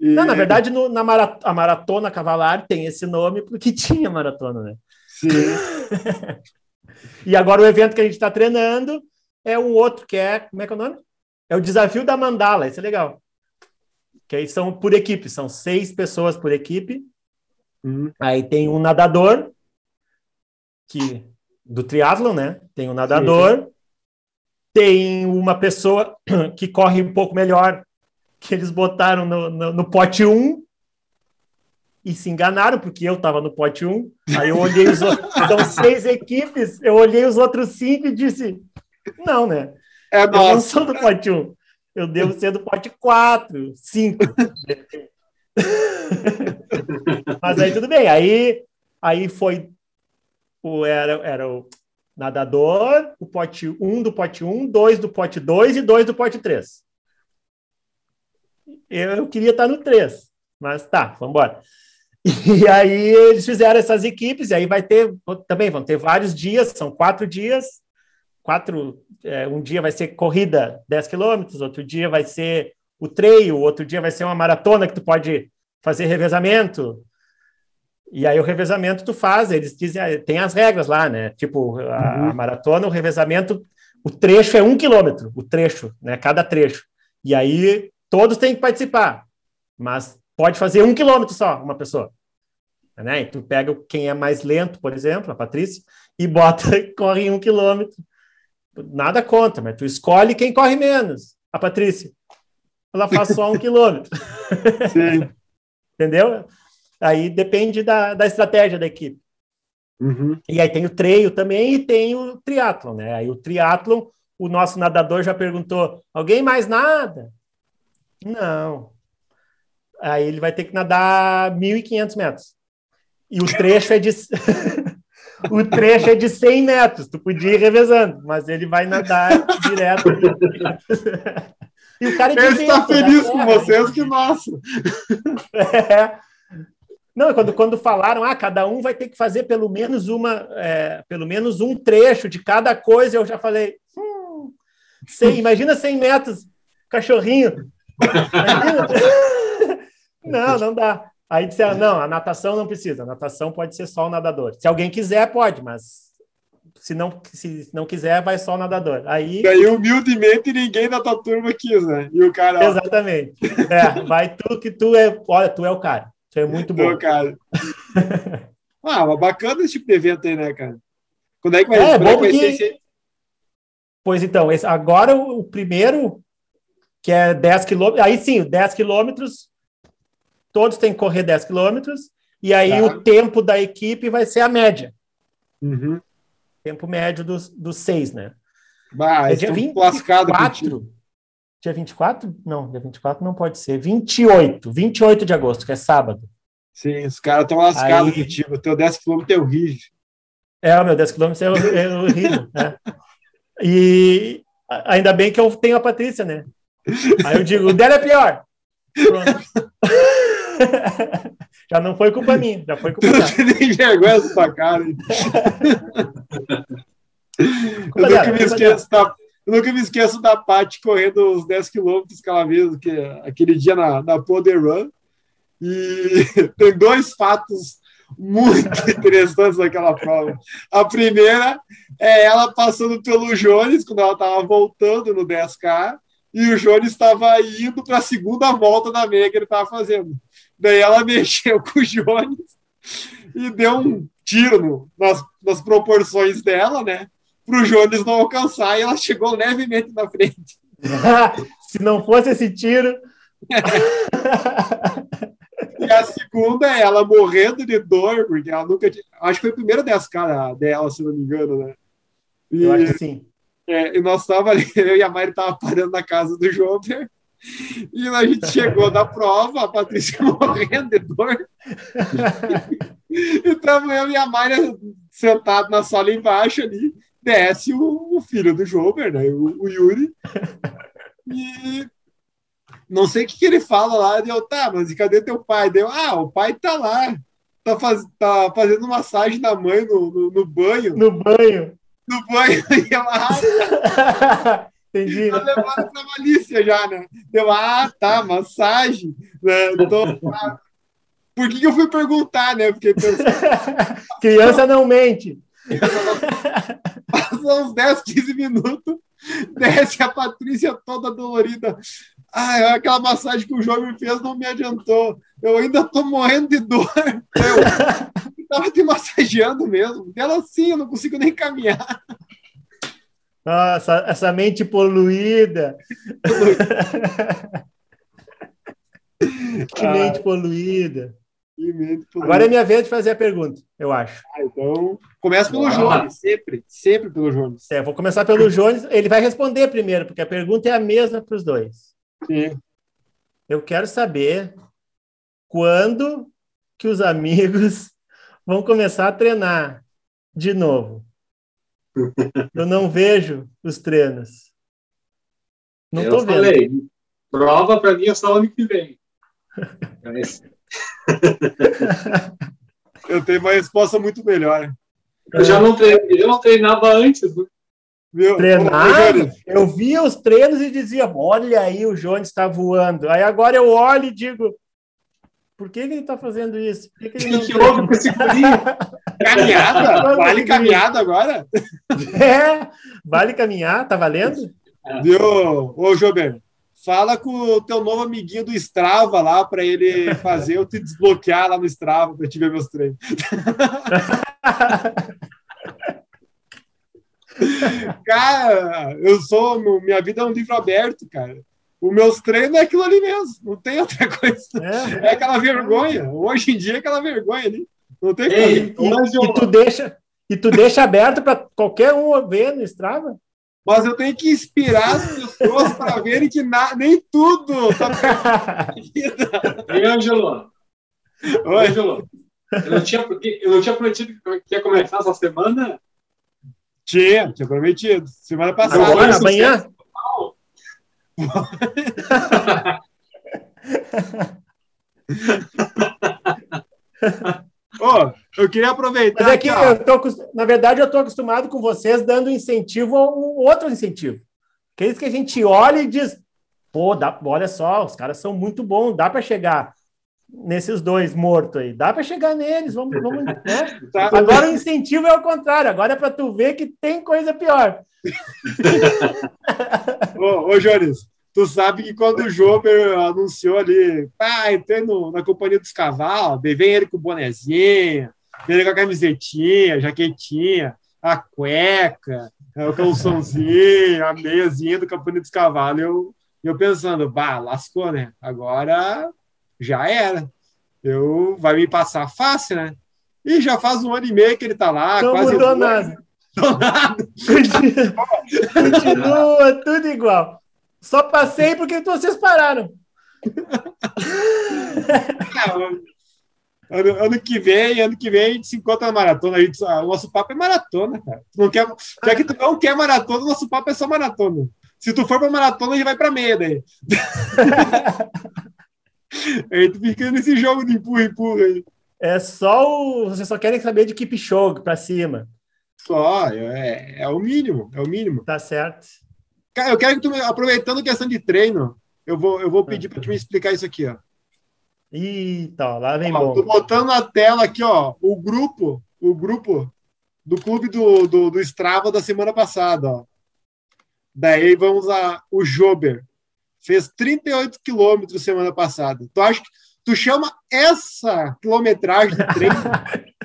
[SPEAKER 3] E-
[SPEAKER 4] Não, na verdade, no- na a maratona cavalar tem esse nome porque tinha maratona, né?
[SPEAKER 3] Sim.
[SPEAKER 4] E agora o evento que a gente está treinando é um outro que é, como é que é o nome? É o desafio da mandala, esse é legal. Que aí são por equipe, são seis pessoas por equipe.
[SPEAKER 3] Uhum.
[SPEAKER 4] Aí tem um nadador, que do triatlon, né? Tem um nadador, tem uma pessoa que corre um pouco melhor, que eles botaram no, no, no pote 1 e se enganaram, porque eu estava no pote 1. Aí eu olhei os outros, são seis equipes, eu olhei os outros cinco e disse: não, né?
[SPEAKER 3] É
[SPEAKER 4] Eu não sou do pote 1. Eu devo ser do pote 4, 5. Mas aí tudo bem. Aí, aí foi o, era, era o nadador, o pote 1 um do pote 1, um, 2 do pote 2 e 2 do pote 3. Eu, eu queria estar no 3, mas tá, vamos embora. E aí eles fizeram essas equipes, e aí vai ter, também vão ter vários dias, são quatro dias, quatro, é, um dia vai ser corrida 10 quilômetros, outro dia vai ser o treino, outro dia vai ser uma maratona que tu pode fazer revezamento. E aí o revezamento tu faz, eles dizem, ah, tem as regras lá, né? Tipo, a, uhum. a maratona, o revezamento, o trecho é um quilômetro, o trecho, né? Cada trecho. E aí todos têm que participar, mas pode fazer um quilômetro só, uma pessoa. Né? E tu pega quem é mais lento, por exemplo, a Patrícia, e bota, corre um quilômetro. Nada contra, mas tu escolhe quem corre menos. A Patrícia. Ela faz só um quilômetro. Sim. Entendeu? Aí depende da, da estratégia da equipe. Uhum. E aí tem o treino também e tem o triatlon, né? Aí o triatlon, o nosso nadador já perguntou: alguém mais nada? Não. Aí ele vai ter que nadar 1.500 metros. E o trecho é de o trecho é de 100 metros. Tu podia ir revezando, mas ele vai nadar direto.
[SPEAKER 3] e o cara é Ele está feliz né? com vocês que nossa.
[SPEAKER 4] É. Não, quando, quando falaram, ah, cada um vai ter que fazer pelo menos uma, é, pelo menos um trecho de cada coisa, eu já falei, hum, 100, imagina 100 metros, cachorrinho. não, não dá. Aí disseram, não, a natação não precisa, a natação pode ser só o nadador. Se alguém quiser, pode, mas se não, se não quiser, vai só o nadador. Aí,
[SPEAKER 3] Daí, humildemente, ninguém da tua turma quis, né? E o cara...
[SPEAKER 4] Exatamente. É, vai tu que tu é... Olha, tu é o cara. Tu é muito bom. cara.
[SPEAKER 3] ah, mas bacana esse tipo de evento aí, né, cara? Quando é que vai,
[SPEAKER 4] é, bom é que vai porque... ser Pois então, esse, agora o primeiro, que é 10 quilômetros, aí sim, 10 quilômetros, todos têm que correr 10 quilômetros, e aí tá. o tempo da equipe vai ser a média. Uhum. Tempo médio dos, dos seis, né?
[SPEAKER 3] Bah, é dia 24.
[SPEAKER 4] Dia 24? Não, dia 24 não pode ser. 28, 28 de agosto, que é sábado.
[SPEAKER 3] Sim, os caras estão lascados aí... contigo. O teu 10 km é horrível.
[SPEAKER 4] É, o meu 10 km é, é horrível. né? E ainda bem que eu tenho a Patrícia, né? Aí eu digo, o dela é pior. Pronto. já não foi culpa minha, já foi culpa dela.
[SPEAKER 3] Você nem vergonha essa cara. eu, nunca me esqueço da, eu nunca me esqueço da Paty correndo os 10 quilômetros que ela fez, que, aquele dia na, na Poder Run. E tem dois fatos muito interessantes naquela prova. A primeira é ela passando pelo Jones, quando ela estava voltando no 10K, e o Jones estava indo para a segunda volta da meia que ele estava fazendo. Daí ela mexeu com o Jones e deu um tiro nas, nas proporções dela, né? Para o Jones não alcançar e ela chegou levemente na frente.
[SPEAKER 4] Se não fosse esse tiro.
[SPEAKER 3] e a segunda é ela morrendo de dor, porque ela nunca tinha. Acho que foi a primeira 10 dela, se não me engano, né?
[SPEAKER 4] E, Eu acho que sim.
[SPEAKER 3] É, e nós estávamos ali, eu e a Mari tava parando na casa do João e a gente chegou na prova, a Patrícia morrendo de dor. e estava eu e a Mayra sentados na sala embaixo ali. Desce o, o filho do Jober, né? O, o, Yuri. E não sei o que, que ele fala lá. Deu, tá, mas cadê teu pai? Deu, ah, o pai tá lá. Tá, faz, tá fazendo massagem da mãe no, no, no banho.
[SPEAKER 4] No banho.
[SPEAKER 3] No banho. E ela,
[SPEAKER 4] Entendi.
[SPEAKER 3] Levando pra malícia já, né? Deu, ah, tá, massagem. Né? Tô, Por que, que eu fui perguntar, né? Porque
[SPEAKER 4] criança não mente.
[SPEAKER 3] Passou uns 10, 15 minutos, desce a Patrícia toda dolorida. Ah, aquela massagem que o João me fez não me adiantou. Eu ainda tô morrendo de dor. Eu tava te massageando mesmo. Ela sim, eu não consigo nem caminhar.
[SPEAKER 4] Nossa, essa mente poluída. que mente poluída. Que mente poluída. Agora é minha vez de fazer a pergunta, eu acho.
[SPEAKER 3] Ah, então, começa pelo Jones, sempre, sempre pelo Jones.
[SPEAKER 4] É, vou começar pelo Jones. Ele vai responder primeiro, porque a pergunta é a mesma para os dois.
[SPEAKER 3] Sim.
[SPEAKER 4] Eu quero saber quando que os amigos vão começar a treinar de novo. Eu não vejo os treinos. Não
[SPEAKER 5] eu
[SPEAKER 4] tô vendo.
[SPEAKER 5] falei, prova para mim é só ano que vem. Mas,
[SPEAKER 3] Eu tenho uma resposta muito melhor.
[SPEAKER 5] eu já não, treinava, eu não treinava antes. né?
[SPEAKER 3] Viu?
[SPEAKER 4] Eu via os treinos e dizia: Olha aí, o Jones está voando. Aí agora eu olho e digo: Por que, que ele está fazendo isso? Por que, que ele não
[SPEAKER 5] que, que houve com esse guri?
[SPEAKER 3] Caminhada? Vale caminhada agora?
[SPEAKER 4] É, vale caminhar? Tá valendo?
[SPEAKER 3] Viu? Ô, Jober, fala com o teu novo amiguinho do Strava lá para ele fazer eu te desbloquear lá no Strava para te ver meus treinos. Cara, eu sou. Minha vida é um livro aberto, cara. Os meus treinos é aquilo ali mesmo, não tem outra coisa.
[SPEAKER 4] É.
[SPEAKER 3] É aquela vergonha. Hoje em dia é aquela vergonha ali. Não tem
[SPEAKER 5] Ei, eu-
[SPEAKER 4] E tu deixa, e tu deixa aberto para qualquer um ver no Strava?
[SPEAKER 3] Mas eu tenho que inspirar as pessoas para verem que na- nem tudo tá.
[SPEAKER 5] Ei, Ângelo,
[SPEAKER 3] Oi.
[SPEAKER 5] Ângelo, eu não tinha, eu não tinha prometido que ia começar essa semana.
[SPEAKER 3] Tinha, tinha prometido. Semana passada.
[SPEAKER 5] Agora,
[SPEAKER 4] Amanhã,
[SPEAKER 3] Ô, eu queria aproveitar.
[SPEAKER 4] Mas é que
[SPEAKER 3] aqui,
[SPEAKER 4] eu tô, na verdade, eu estou acostumado com vocês dando incentivo a um outro incentivo. Aqueles que a gente olha e diz: pô, dá, olha só, os caras são muito bons, dá para chegar nesses dois mortos aí, dá para chegar neles, vamos, vamos né?
[SPEAKER 3] Tá-
[SPEAKER 4] Agora o incentivo é o contrário, agora é para tu ver que tem coisa pior.
[SPEAKER 3] Ô, ô Jones, tu sabe que quando o Jober anunciou ali, pá, entrei no- na companhia dos cavalos, vem ele com o bonezinho, vem ele com a camisetinha, jaquetinha, a cueca, é, o calçãozinho, a meiazinha do companhia dos cavalos. Eu, eu pensando, bah, lascou, né? Agora já era. Eu, vai me passar fácil, né? E já faz um ano e meio que ele tá lá,
[SPEAKER 4] Não
[SPEAKER 3] quase
[SPEAKER 4] mudou nada.
[SPEAKER 3] Nada.
[SPEAKER 4] Continua tudo igual. Só passei porque vocês pararam.
[SPEAKER 3] Ano, ano que vem, ano que vem a gente se encontra na maratona. A gente, ah, o nosso papo é maratona, cara. Tu não quer, já que tu não quer maratona, o nosso papo é só maratona. Se tu for pra maratona, a gente vai pra meia daí. aí tu fica nesse jogo de empurra, empurra aí.
[SPEAKER 4] É só o. Vocês só querem saber de keep show pra cima.
[SPEAKER 3] Só, é, é o mínimo, é o mínimo.
[SPEAKER 4] Tá certo.
[SPEAKER 3] Cara, eu quero que tu, me- aproveitando a questão de treino, eu vou, eu vou pedir pra tu me explicar isso aqui, ó.
[SPEAKER 4] Eita, lá vem
[SPEAKER 3] Ó, tô
[SPEAKER 4] bom.
[SPEAKER 3] botando na tela aqui, ó, o grupo, o grupo do clube do, do, do Strava da semana passada, ó. Daí vamos a o Jober. Fez 38 quilômetros semana passada. Tu acha que tu chama essa quilometragem de treino?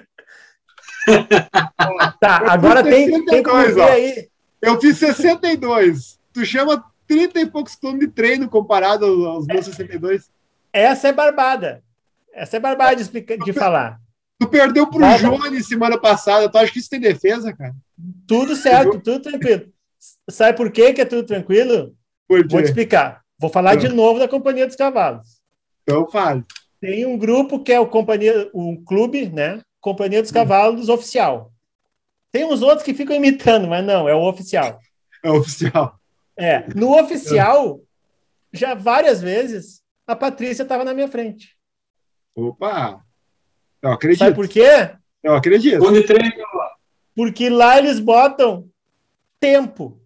[SPEAKER 4] Tá,
[SPEAKER 3] Eu
[SPEAKER 4] agora tem, tem como
[SPEAKER 3] 62,
[SPEAKER 4] ver
[SPEAKER 3] ó.
[SPEAKER 4] aí.
[SPEAKER 3] Eu fiz 62. Tu chama 30 e poucos quilômetros de treino comparado aos, meus 62.
[SPEAKER 4] Essa é barbada. Essa é barbada de, de falar.
[SPEAKER 3] Tu perdeu pro
[SPEAKER 4] Nada.
[SPEAKER 3] Jones semana passada. Tu acha que isso tem defesa, cara?
[SPEAKER 4] Tudo certo, tudo tranquilo. Sabe por quê que é tudo tranquilo? Vou te explicar. Vou falar de novo da Companhia dos Cavalos.
[SPEAKER 3] Então fale.
[SPEAKER 4] Tem um grupo que é o companhia, um clube, né? Companhia dos Cavalos oficial. Tem uns outros que ficam imitando, mas não, é o oficial.
[SPEAKER 3] É oficial.
[SPEAKER 4] É, no oficial, já várias vezes a Patrícia estava na minha frente.
[SPEAKER 3] Opa! Eu acredito.
[SPEAKER 4] Sabe por quê?
[SPEAKER 3] Eu acredito.
[SPEAKER 5] Onde treino?
[SPEAKER 4] Porque lá eles botam tempo.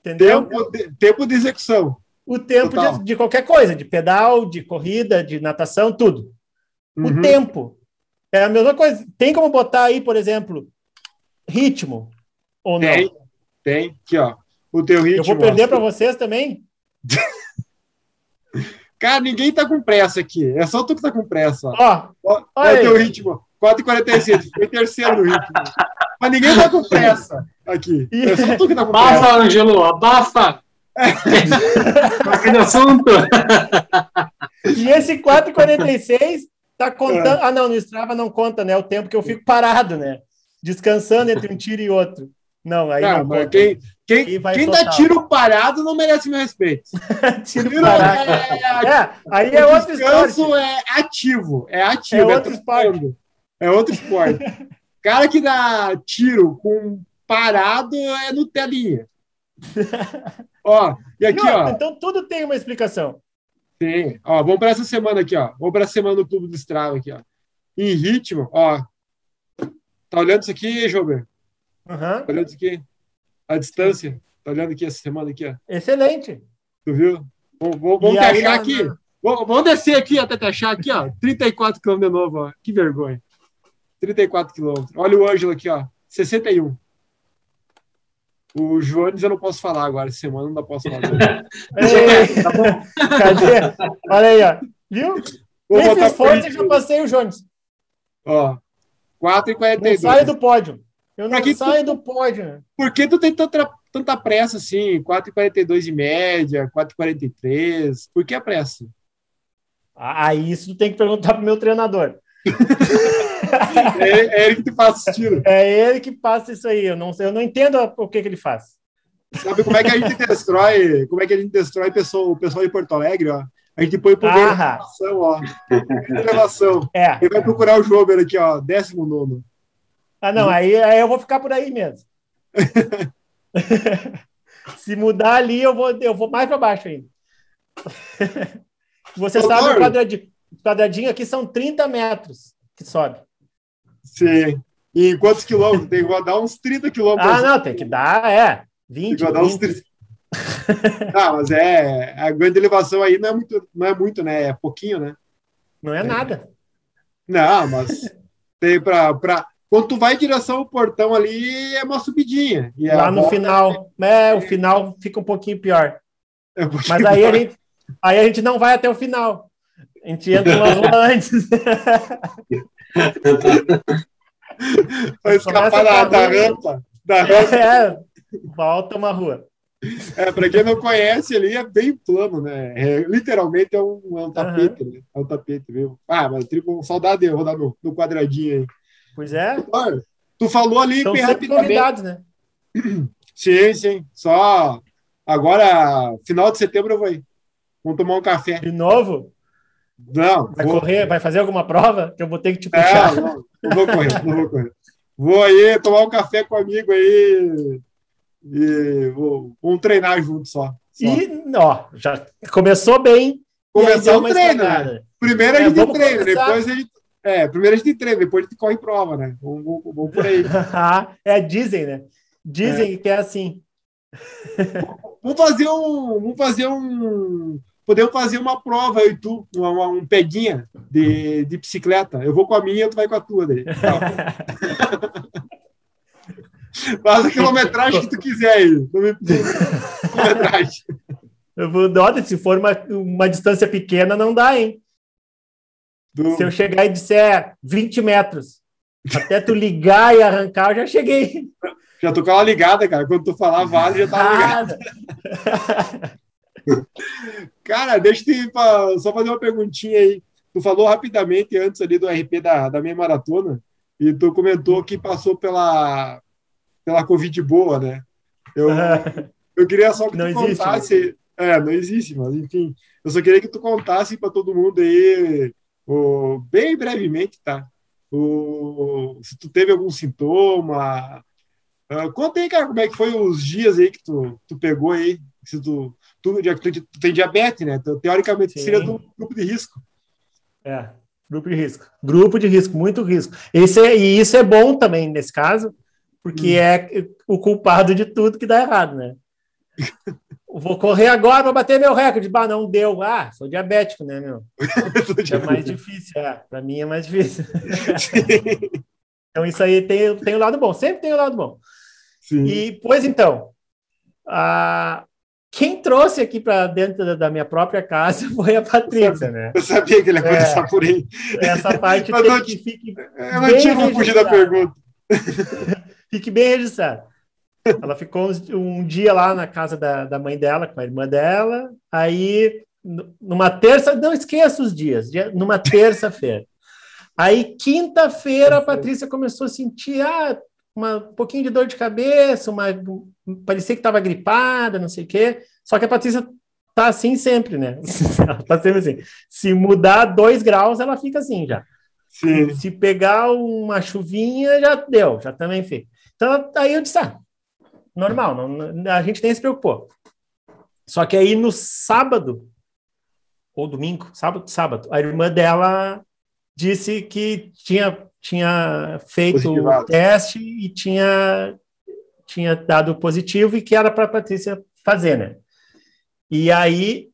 [SPEAKER 4] Entendeu?
[SPEAKER 3] Tempo de, tempo de execução.
[SPEAKER 4] O tempo de, de qualquer coisa, de pedal, de corrida, de natação, tudo. O
[SPEAKER 3] Uhum.
[SPEAKER 4] tempo. É a mesma coisa. Tem como botar aí, por exemplo, ritmo ou não?
[SPEAKER 3] Tem, tem. Aqui, ó. O teu ritmo.
[SPEAKER 4] Eu vou perder para vocês também?
[SPEAKER 3] Cara, ninguém tá com pressa aqui. É só tu que tá com pressa. Ó. O teu ritmo. 4h46. Foi terceiro no ritmo. Mas ninguém tá com pressa aqui. É só tu que tá com pressa.
[SPEAKER 5] Abafa, Angelo, abafa! Aquele assunto.
[SPEAKER 4] e esse 4,46 tá
[SPEAKER 3] É.
[SPEAKER 4] contando. Ah, não, no Strava não conta, né? O tempo que eu fico parado, né? Descansando entre um tiro e outro. Não, aí
[SPEAKER 3] Não,
[SPEAKER 4] não
[SPEAKER 3] mas quem, quem, quem dá tiro parado não merece meu respeito.
[SPEAKER 4] Tiro
[SPEAKER 3] Tiro
[SPEAKER 4] parado.
[SPEAKER 3] é,
[SPEAKER 4] É, aí é outro
[SPEAKER 3] descanso
[SPEAKER 4] esporte.
[SPEAKER 3] é ativo. É ativo.
[SPEAKER 4] É outro
[SPEAKER 3] trocando. É outro esporte. Cara que dá tiro com parado é no telinha. ó, e aqui,
[SPEAKER 4] Não,
[SPEAKER 3] ó.
[SPEAKER 4] Então tudo tem uma explicação.
[SPEAKER 3] Tem. Ó, vamos para essa semana aqui, ó. Vamos para a semana do Clube do Strava aqui, ó. Em ritmo, ó. Tá olhando isso aqui, Jober?
[SPEAKER 4] Aham.
[SPEAKER 3] Tá olhando isso aqui? A distância. Tá olhando aqui essa semana aqui, ó.
[SPEAKER 4] Excelente.
[SPEAKER 3] Tu viu? Vamos, vamos, te
[SPEAKER 4] aí,
[SPEAKER 3] achar
[SPEAKER 4] na-
[SPEAKER 3] aqui. Vamos, vamos descer aqui até te achar aqui, ó. 34 km de novo, ó. Que vergonha. 34 km. Olha o Ângelo aqui, ó. 61. O Jones eu não posso falar agora, semana não posso falar.
[SPEAKER 4] Ei, tá bom. Cadê? Olha aí, ó. Viu?
[SPEAKER 3] Vou
[SPEAKER 4] esforço
[SPEAKER 3] por
[SPEAKER 4] eu já passei o Jones.
[SPEAKER 3] Ó. 4 e
[SPEAKER 4] Não
[SPEAKER 3] 42.
[SPEAKER 4] saio do pódio. Eu não
[SPEAKER 3] Pra que tu-
[SPEAKER 4] saio do pódio.
[SPEAKER 3] Por que tu tem tanta, tanta pressa assim? 4,42 em média, 4,43. Por que a pressa?
[SPEAKER 4] Ah, isso tu tem que perguntar pro meu treinador.
[SPEAKER 3] É, é ele que tu faz os tiros.
[SPEAKER 4] É ele que passa isso aí. Eu não, eu não entendo o que, que ele faz.
[SPEAKER 3] Sabe como é que a gente destrói? Como é que a gente destrói pessoa, o pessoal de Porto Alegre, ó? A gente põe por
[SPEAKER 4] Ah,
[SPEAKER 3] relação, ó. Relação.
[SPEAKER 4] é.
[SPEAKER 3] Ele vai procurar o Jober aqui, ó. 19.
[SPEAKER 4] Ah, não, aí, aí eu vou ficar por aí mesmo. Se mudar ali, eu vou, eu vou mais para baixo ainda. Você
[SPEAKER 3] Doutor.
[SPEAKER 4] sabe o quadradinho. O quadradinho aqui são 30 metros que sobe.
[SPEAKER 3] Sim. E em quantos quilômetros? Tem que rodar uns 30 quilômetros.
[SPEAKER 4] Ah, não, tem que dar, é.
[SPEAKER 3] Tem
[SPEAKER 4] 20,
[SPEAKER 3] que rodar uns
[SPEAKER 4] 20.
[SPEAKER 3] 30. Ah, mas é. A grande elevação aí não é muito, não é muito, né? É pouquinho, né?
[SPEAKER 4] Não é nada.
[SPEAKER 3] Não, mas tem pra, pra... Quando tu vai em direção ao portão ali, é uma subidinha. E
[SPEAKER 4] Lá
[SPEAKER 3] a
[SPEAKER 4] no
[SPEAKER 3] volta
[SPEAKER 4] final, é, o final fica um pouquinho pior.
[SPEAKER 3] é um pouquinho
[SPEAKER 4] Mas aí a
[SPEAKER 3] mais.
[SPEAKER 4] gente, aí a gente não vai até o final. A gente entra uma rua antes.
[SPEAKER 3] Vai escapar da, da
[SPEAKER 4] rua.
[SPEAKER 3] rampa. Da rampa.
[SPEAKER 4] É, volta uma rua.
[SPEAKER 3] É, para quem não conhece ali, é bem plano, né? É, literalmente é um, é um tapete, né? É um tapete, viu? Ah, mas tipo, saudade de rodar no, no quadradinho aí.
[SPEAKER 4] Pois é,
[SPEAKER 3] Olha, tu falou ali
[SPEAKER 4] estão
[SPEAKER 3] bem rapidamente.
[SPEAKER 4] né?
[SPEAKER 3] Sim, sim. Só agora, final de setembro eu vou ir. Vamos tomar um café.
[SPEAKER 4] De novo,
[SPEAKER 3] Não,
[SPEAKER 4] vai
[SPEAKER 3] vou,
[SPEAKER 4] correr, vai fazer alguma prova que eu vou ter que te puxar.
[SPEAKER 3] não, não, não vou correr, não vou correr. Vou aí tomar um café com um amigo aí e vou, vamos treinar junto só. só.
[SPEAKER 4] E, ó, já começou bem. deu
[SPEAKER 3] o treino, né? Primeiro a
[SPEAKER 4] É,
[SPEAKER 3] gente treina,
[SPEAKER 4] começar.
[SPEAKER 3] depois a gente. É, primeiro a gente treina, depois a gente corre prova, né? Vamos, vamos, vamos por aí.
[SPEAKER 4] É, dizem, né? Dizem que é assim.
[SPEAKER 3] Vamos fazer um. Vamos fazer um. Podemos fazer uma prova, eu e tu, uma, um peguinha de, de bicicleta. Eu vou com a minha, tu vai com a tua daí. Faz a quilometragem que tu quiser aí. Não me- quilometragem.
[SPEAKER 4] Eu vou, olha, se for uma, uma distância pequena, não dá, hein?
[SPEAKER 3] Do-
[SPEAKER 4] Se eu chegar e disser 20 metros, até tu ligar e arrancar, eu já cheguei.
[SPEAKER 3] Já tô com ela ligada, cara. Quando tu falar vale, já tá ligado. Cara, deixa eu te só fazer uma perguntinha aí. Tu falou rapidamente antes ali do RP da, da minha maratona e tu comentou que passou pela, pela Covid boa, né? Eu, eu queria só que
[SPEAKER 4] Não
[SPEAKER 3] tu
[SPEAKER 4] existe, né?
[SPEAKER 3] contasse. É, não existe, mas enfim. Eu só queria que tu contasse para todo mundo aí, o, bem brevemente, tá? O, se tu teve algum sintoma. Ah, conta aí, cara, como é que foi os dias aí que tu, tu pegou aí. Se tu, tu, tu, tu tem diabetes, né? Tu, teoricamente
[SPEAKER 4] Sim.
[SPEAKER 3] seria do grupo de risco.
[SPEAKER 4] É, grupo de risco. Grupo de risco, muito risco. Esse é, e isso é bom também nesse caso, porque
[SPEAKER 3] Hum.
[SPEAKER 4] é o culpado de tudo que dá errado, né? Vou correr agora para bater meu recorde. Bah, não deu. Ah, sou diabético, né, meu? É mais difícil. É, para mim é mais difícil. Então isso aí tem, tem o lado bom. Sempre tem o lado bom.
[SPEAKER 3] Sim.
[SPEAKER 4] E, pois então, a... quem trouxe aqui para dentro da- da minha própria casa foi a Patrícia, né?
[SPEAKER 3] Eu sabia que ele ia
[SPEAKER 4] É.
[SPEAKER 3] começar por aí.
[SPEAKER 4] Essa parte
[SPEAKER 3] Mas
[SPEAKER 4] tem
[SPEAKER 3] não
[SPEAKER 4] que fique,
[SPEAKER 3] Eu não
[SPEAKER 4] Bem
[SPEAKER 3] tinha como fugir da pergunta.
[SPEAKER 4] fique bem registrado. Ela ficou um dia lá na casa da, da mãe dela, com a irmã dela. Aí, numa terça, não esqueça os dias, dia- numa terça-feira. Aí, quinta-feira, a Patrícia começou a sentir ah, uma um pouquinho de dor de cabeça, uma, parecia que estava gripada, não sei o quê. Só que a Patrícia tá assim sempre, né? ela tá sempre assim. Se mudar dois graus, ela fica assim já.
[SPEAKER 3] Sim.
[SPEAKER 4] Se pegar uma chuvinha, já deu, já também fez. Então, aí eu disse, ah, normal, não, a gente nem se preocupou. Só que aí no sábado, ou domingo, sábado, sábado, a irmã dela disse que tinha, tinha feito o teste e tinha, tinha dado positivo e que era para a Patrícia fazer, né? E aí,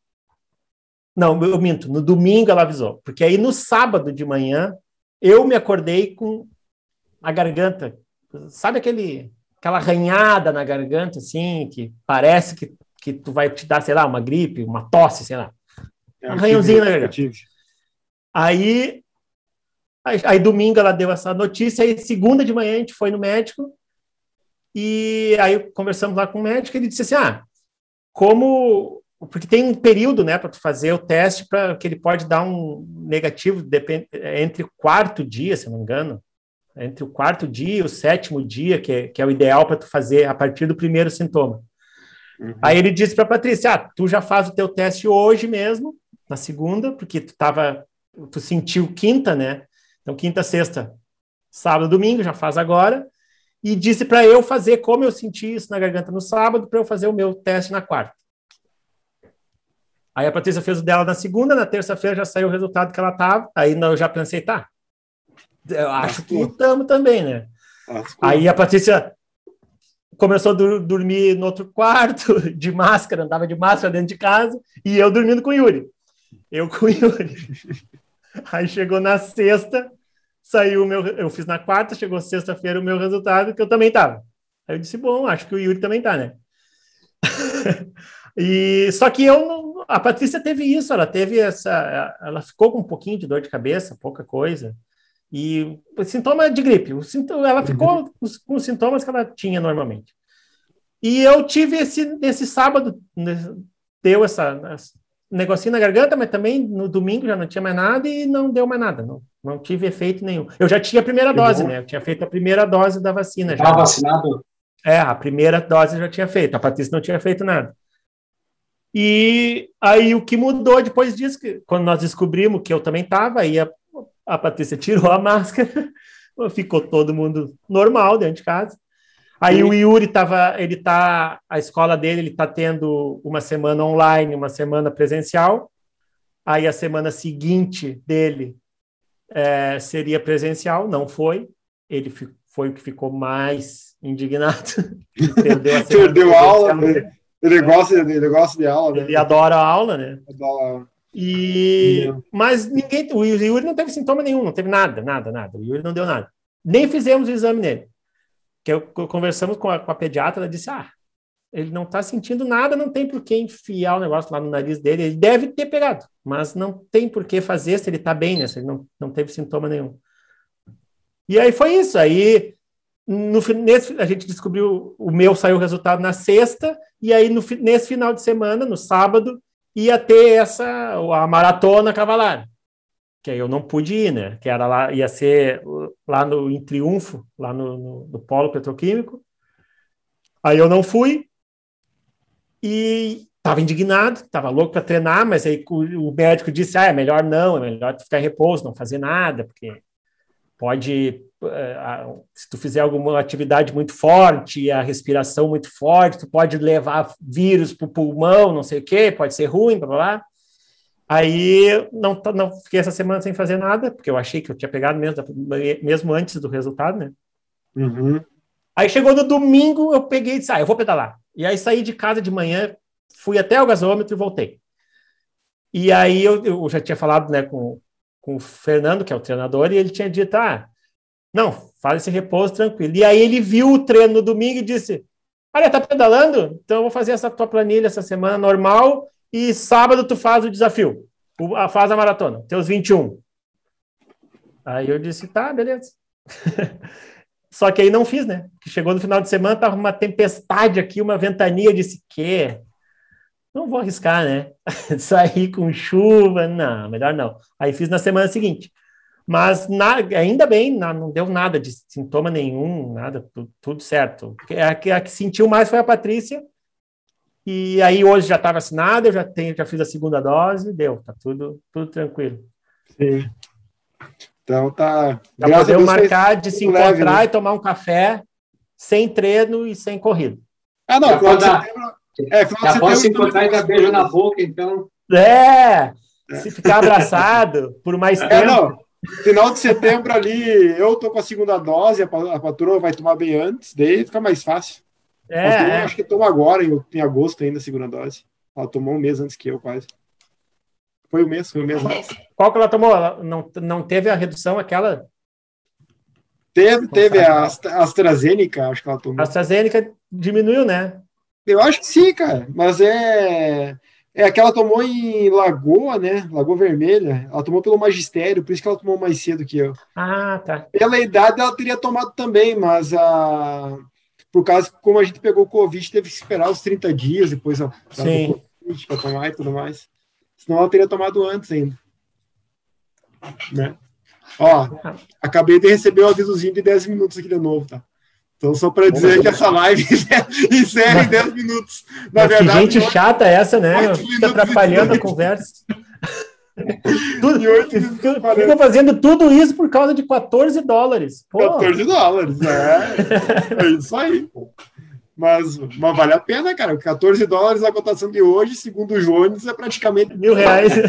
[SPEAKER 4] não, eu minto, no domingo ela avisou, porque aí no sábado de manhã eu me acordei com a garganta, sabe aquele aquela arranhada na garganta assim, que parece que, que tu vai te dar, sei lá, uma gripe, uma tosse, sei lá.
[SPEAKER 3] É, eu
[SPEAKER 4] Arranhãozinho
[SPEAKER 3] tive-
[SPEAKER 4] na garganta. Aí, aí, aí domingo ela deu essa notícia, aí segunda de manhã a gente foi no médico, e aí conversamos lá com o médico, ele disse assim, ah, como... Porque tem um período, né, para tu fazer o teste, para que ele pode dar um negativo depende, entre o quarto dia, se não me engano, entre o quarto dia e o sétimo dia, que é, que é o ideal para tu fazer a partir do primeiro sintoma.
[SPEAKER 3] Uhum.
[SPEAKER 4] Aí ele disse para Patrícia: ah, tu já faz o teu teste hoje mesmo, na segunda, porque tu tava, tu sentiu quinta, né? Então quinta, sexta, sábado, domingo, já faz agora. E disse para eu fazer como eu senti isso na garganta no sábado, para eu fazer o meu teste na quarta. Aí a Patrícia fez o dela na segunda, na terça-feira já saiu o resultado que ela tava. Aí eu já pensei, tá. Eu acho que estamos também, né? Aí a Patrícia começou a dur- dormir no outro quarto, de máscara, andava de máscara dentro de casa, e eu dormindo com o Yuri. Eu com o Yuri. Aí chegou na sexta, saiu o meu. Eu fiz na quarta, chegou sexta-feira o meu resultado, que eu também estava. Aí eu disse, bom, acho que o Yuri também tá, né? e só que eu não. A Patrícia teve isso, ela teve essa. Ela ficou com um pouquinho de dor de cabeça, pouca coisa. E sintoma de gripe, o sintoma, ela ficou com os, sintomas que ela tinha normalmente. E eu tive esse, esse sábado, deu essa negocinho na garganta, mas também no domingo já não tinha mais nada e não deu mais nada, não, não tive efeito nenhum. Eu já tinha a primeira
[SPEAKER 3] Que
[SPEAKER 4] dose,
[SPEAKER 3] bom.
[SPEAKER 4] né? Eu tinha feito a primeira dose da vacina já.
[SPEAKER 5] Estava vacinado?
[SPEAKER 4] É, a primeira dose eu já tinha feito, a Patrícia não tinha feito nada. E aí o que mudou depois disso, que, quando nós descobrimos que eu também estava, aí a, a Patrícia tirou a máscara, ficou todo mundo normal dentro de casa. Aí o Yuri tava, ele tá, a escola dele, ele tá tendo uma semana online, uma semana presencial. Aí a semana seguinte dele é, seria presencial, não foi. Ele foi o que ficou mais indignado. Perdeu a
[SPEAKER 3] Perdeu aula,
[SPEAKER 4] presencial.
[SPEAKER 3] né? Ele gosta, ele gosta de aula, né?
[SPEAKER 4] Ele adora a aula, né?
[SPEAKER 3] Adora.
[SPEAKER 4] E mas ninguém, o Yuri não teve sintoma nenhum, não teve nada, nada, nada. O Yuri não deu nada. Nem fizemos o exame nele. Que eu, conversamos com a, com a pediatra, ela disse: "Ah, ele não está sentindo nada, não tem por que enfiar o negócio lá no nariz dele. Ele deve ter pegado, mas não tem por que fazer se ele está bem, né? Se ele não, não teve sintoma nenhum. E aí foi isso. Aí no, nesse, a gente descobriu, o meu saiu o resultado na sexta, e aí no, nesse final de semana, no sábado, ia ter essa a maratona cavalar que aí eu não pude ir, né? Que era lá, ia ser lá no em Triunfo, lá no, no, no polo petroquímico. Aí eu não fui e estava indignado, estava louco para treinar, mas aí o, o médico disse: ah, é melhor não, é melhor ficar em repouso, não fazer nada, porque pode, eh, se tu fizer alguma atividade muito forte, a respiração muito forte, tu pode levar vírus para o pulmão, não sei o quê, pode ser ruim, blá blá. Aí não, tá- não fiquei essa semana sem fazer nada, porque eu achei que eu tinha pegado mesmo, mesmo antes do resultado, né?
[SPEAKER 3] Uhum.
[SPEAKER 4] Aí chegou no domingo, eu peguei e disse, ah, eu vou pedalar. E aí saí de casa de manhã, fui até o gasômetro e voltei. E aí eu, eu já tinha falado né, com, com o Fernando, que é o treinador, e ele tinha dito, ah, não, faz esse repouso tranquilo. E aí ele viu o treino no domingo e disse, olha, tá pedalando? Então eu vou fazer essa tua planilha essa semana normal e sábado tu faz o desafio, a- faz a maratona, teus 21. Aí eu disse, tá, beleza. Só que aí não fiz, né? Chegou no final de semana, tava uma tempestade aqui, uma ventania, eu disse que não vou arriscar, né? Sair com chuva, não, melhor não. Aí fiz na semana seguinte. Mas na, ainda bem, na, não deu nada de sintoma nenhum, nada, tudo, tudo certo. A a que sentiu mais foi a Patrícia. E aí hoje já está vacinada, eu já tenho, já fiz a segunda dose, deu, tá tudo, tudo tranquilo.
[SPEAKER 3] Sim. Então tá.
[SPEAKER 4] Já
[SPEAKER 3] graças a
[SPEAKER 4] podemos
[SPEAKER 3] Deus,
[SPEAKER 4] marcar de se
[SPEAKER 3] leve,
[SPEAKER 4] encontrar
[SPEAKER 3] né?
[SPEAKER 4] e tomar um café sem treino e sem corrida.
[SPEAKER 3] Ah, não,
[SPEAKER 5] Já
[SPEAKER 3] final de
[SPEAKER 5] pode
[SPEAKER 3] setembro. É, final de
[SPEAKER 5] Já pode se encontrar e dar beijo na boca, então.
[SPEAKER 4] É! Se ficar abraçado por mais tempo.
[SPEAKER 3] É, não. Final de setembro ali, eu tô com a segunda dose, a patroa vai tomar bem antes, daí fica mais fácil. A
[SPEAKER 4] É,
[SPEAKER 3] patroa,
[SPEAKER 4] é.
[SPEAKER 3] acho que toma agora, em, em agosto ainda, a segunda dose. Ela tomou um mês antes que eu, quase. Foi o mês, foi o mês. antes.
[SPEAKER 4] Qual que ela tomou? Ela não, não teve a redução aquela
[SPEAKER 3] Teve, teve a Astra- AstraZeneca, acho que ela tomou.
[SPEAKER 4] AstraZeneca diminuiu, né?
[SPEAKER 3] Eu acho que sim, cara, mas é. É que ela tomou em Lagoa, né? Lagoa Vermelha. Ela tomou pelo magistério, por isso que ela tomou mais cedo que eu.
[SPEAKER 4] Ah, tá.
[SPEAKER 3] Pela idade ela teria tomado também, mas a. Por causa que, como a gente pegou o Covid, teve que esperar os 30 dias depois ó,
[SPEAKER 4] Sim.
[SPEAKER 3] para tomar e tudo mais. Senão ela teria tomado antes ainda. Né? Ó, acabei de receber o avisozinho de 10 minutos aqui de novo, tá? Então, só para dizer que essa live encerra em 10 minutos. Na
[SPEAKER 4] Mas que
[SPEAKER 3] verdade,
[SPEAKER 4] gente chata essa, né? Fica
[SPEAKER 3] minutos
[SPEAKER 4] atrapalhando a conversa. Tudo, fazendo tudo isso por causa de 14 dólares. Pô,
[SPEAKER 3] 14 dólares, é, é isso aí. Mas, mas vale a pena, cara. 14 dólares a cotação de hoje, segundo o Jones, é praticamente.
[SPEAKER 4] mil reais.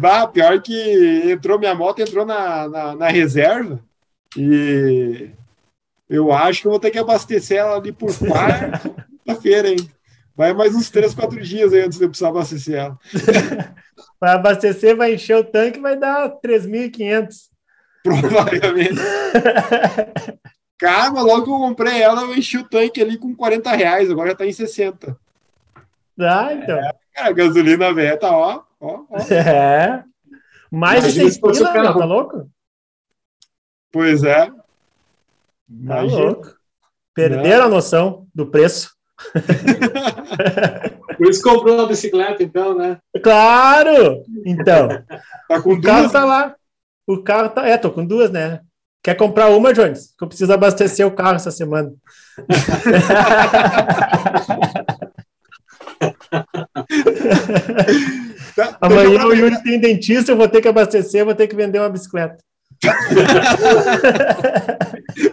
[SPEAKER 3] Bah, pior que entrou minha moto, entrou na, na, na reserva e eu acho que eu vou ter que abastecer ela ali por quarta-feira ainda. Vai mais uns 3, 4 dias aí antes de eu precisar abastecer ela.
[SPEAKER 4] Vai abastecer, vai encher o tanque, vai dar 3.500.
[SPEAKER 3] Provavelmente. Cara, logo que eu comprei ela, eu enchi o tanque ali com 40 reais, agora já tá em 60.
[SPEAKER 4] Ah, então.
[SPEAKER 3] Cara, a gasolina velha tá ó, ó, ó.
[SPEAKER 4] É. Mais de
[SPEAKER 5] Imagina
[SPEAKER 4] 6
[SPEAKER 5] se fosse
[SPEAKER 4] pila,
[SPEAKER 5] o carro.
[SPEAKER 4] tá louco?
[SPEAKER 3] Pois é.
[SPEAKER 4] Tá
[SPEAKER 3] Imagina.
[SPEAKER 4] louco. Perderam a noção do preço.
[SPEAKER 5] Por isso comprou uma bicicleta, então, né?
[SPEAKER 4] Claro! Então,
[SPEAKER 3] Tá com
[SPEAKER 4] o carro
[SPEAKER 3] duas.
[SPEAKER 4] tá lá. O carro tá. É, tô com duas, né? Quer comprar uma, Jones? Que eu preciso abastecer o carro essa semana.
[SPEAKER 3] Tá-
[SPEAKER 4] Amanhã
[SPEAKER 3] deixa eu
[SPEAKER 4] o Yuri tem dentista, eu vou ter que abastecer, vou ter que vender uma bicicleta.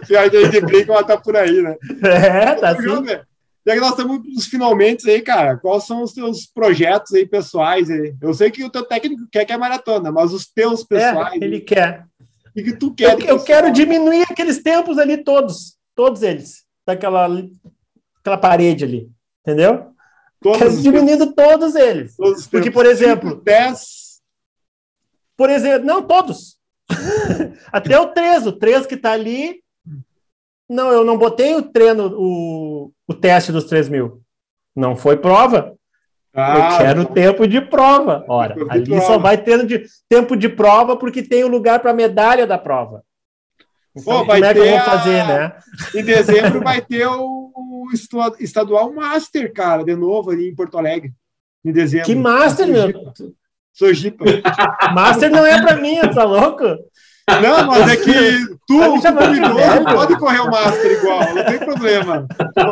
[SPEAKER 3] Pior que a gente brinca, ela tá por aí, né?
[SPEAKER 4] É, tá.
[SPEAKER 3] Júnior, Já que nós estamos nos finalmente aí, cara, quais são os teus projetos aí pessoais? Aí? Eu sei que o teu técnico quer que é maratona, mas os teus pessoais,
[SPEAKER 4] É, ele quer.
[SPEAKER 3] o que tu quer?
[SPEAKER 4] Eu, eu quero diminuir aqueles tempos ali todos, todos eles, daquela aquela parede ali, entendeu?
[SPEAKER 3] todos,
[SPEAKER 4] Quero diminuindo todos eles.
[SPEAKER 3] todos os
[SPEAKER 4] Porque,
[SPEAKER 3] tempos.
[SPEAKER 4] por exemplo,
[SPEAKER 3] 10.
[SPEAKER 4] por exemplo, não todos. Até o 3, o 3 que tá ali. Não, eu não botei o treino, o, o teste dos 3 mil. Não foi prova.
[SPEAKER 3] Ah,
[SPEAKER 4] eu quero tempo de prova. Ora,
[SPEAKER 3] de
[SPEAKER 4] ali
[SPEAKER 3] prova.
[SPEAKER 4] só vai tendo de, tempo de prova porque tem o lugar para medalha da prova. Então,
[SPEAKER 3] Pô, vai
[SPEAKER 4] como é que eu vou
[SPEAKER 3] a-
[SPEAKER 4] fazer, né?
[SPEAKER 3] Em dezembro vai ter o, estadual Master, cara, de novo ali em Porto Alegre. Em dezembro.
[SPEAKER 4] Que master, meu.
[SPEAKER 3] Sojipa.
[SPEAKER 4] Master não é para mim, tá louco?
[SPEAKER 3] Não, mas é que tu,
[SPEAKER 4] Tá me
[SPEAKER 3] tu pode correr o Master igual, não tem problema.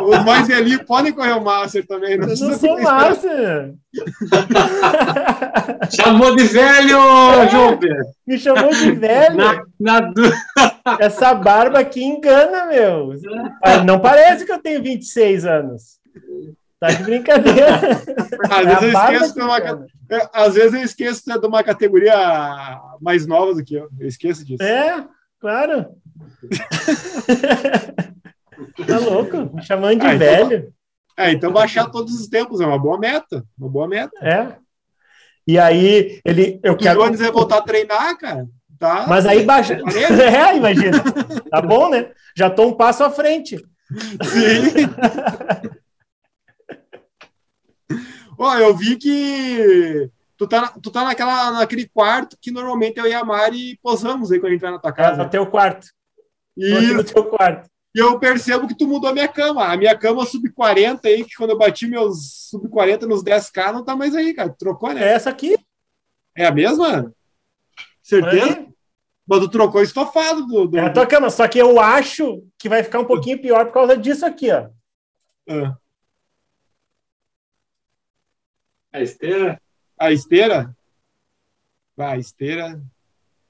[SPEAKER 3] Os mais velhinhos podem correr o Master também. Não
[SPEAKER 4] Eu não sou master.
[SPEAKER 5] Chamou de velho, Júnior!
[SPEAKER 4] Me chamou de velho.
[SPEAKER 5] Na, na
[SPEAKER 4] Essa barba aqui engana, meu. Não parece que eu tenho 26 anos. Tá de brincadeira.
[SPEAKER 3] Às
[SPEAKER 4] É
[SPEAKER 3] vezes eu
[SPEAKER 4] barba
[SPEAKER 3] esqueço
[SPEAKER 4] que
[SPEAKER 3] de uma, é, às vezes eu esqueço de uma categoria mais nova do que eu. Eu esqueço disso.
[SPEAKER 4] É, claro. tá louco? Me chamando de
[SPEAKER 3] Ah, então
[SPEAKER 4] velho.
[SPEAKER 3] É, então baixar todos os tempos é uma boa meta. Uma boa meta.
[SPEAKER 4] É. E aí, ele. Eu
[SPEAKER 3] O
[SPEAKER 4] quero.
[SPEAKER 3] Jones vai voltar a treinar, cara. Tá?
[SPEAKER 4] Mas aí baixa.
[SPEAKER 3] Parece.
[SPEAKER 4] É, imagina. Tá bom, né? Já tô um passo à frente.
[SPEAKER 3] Sim. Ó, eu vi que tu tá, tu tá naquela, naquele quarto que normalmente eu e a Mari posamos aí quando a gente vai na tua
[SPEAKER 4] É,
[SPEAKER 3] casa.
[SPEAKER 4] no teu quarto. Aqui no
[SPEAKER 3] Isso.
[SPEAKER 4] teu quarto.
[SPEAKER 3] E eu percebo que tu mudou a minha cama. A minha cama sub-40 aí, que quando eu bati meus sub-40 nos 10K, não tá mais aí, cara. Trocou,
[SPEAKER 4] É
[SPEAKER 3] né?
[SPEAKER 4] essa aqui.
[SPEAKER 3] É a mesma? Certeza? Mas tu trocou o estofado do. do...
[SPEAKER 4] É a tua cama, só que eu acho que vai ficar um pouquinho pior por causa disso aqui, ó.
[SPEAKER 3] Ah,
[SPEAKER 5] A esteira?
[SPEAKER 3] a esteira? Ah, a esteira.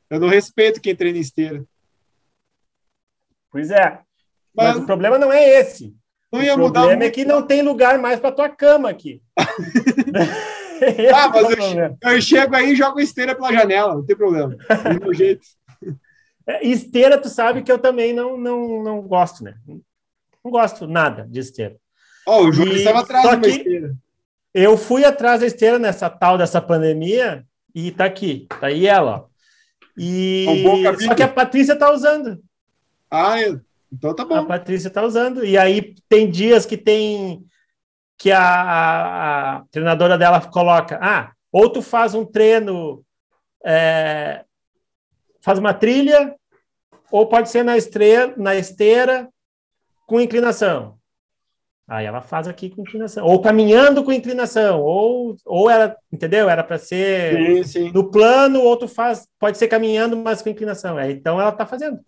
[SPEAKER 3] Eu não respeito quem treina esse
[SPEAKER 4] Pois é. Mas,
[SPEAKER 3] Mas
[SPEAKER 4] o problema não é esse.
[SPEAKER 3] não
[SPEAKER 4] O
[SPEAKER 3] ia mudar
[SPEAKER 4] problema é que não tem lugar mais para tua cama aqui.
[SPEAKER 3] Ah, mas
[SPEAKER 4] é o
[SPEAKER 3] eu, eu chego aí e jogo esteira pela janela, não tem problema. Do jeito.
[SPEAKER 4] É, Esteira, tu sabe que eu também não, não, não gosto, né? Não gosto nada de esteira.
[SPEAKER 3] Ó, o Júlio
[SPEAKER 4] E-
[SPEAKER 3] estava atrás de uma
[SPEAKER 4] que-
[SPEAKER 3] esteira.
[SPEAKER 4] Eu fui atrás da esteira nessa tal dessa pandemia e tá aqui, tá aí ela. E
[SPEAKER 3] É um
[SPEAKER 4] só que a Patrícia tá usando.
[SPEAKER 3] Ah, é. então tá
[SPEAKER 4] A
[SPEAKER 3] bom.
[SPEAKER 4] Patrícia tá usando. E aí tem dias que tem que a, a- a treinadora dela coloca, ah, ou tu faz um treino, é, faz uma trilha, ou pode ser na esteira, na esteira com inclinação. Aí ela faz aqui com inclinação, ou caminhando com inclinação, ou, ou era, entendeu? Era para ser
[SPEAKER 3] Sim, sim.
[SPEAKER 4] no plano, ou tu faz, pode ser caminhando, mas com inclinação. É, então ela tá fazendo.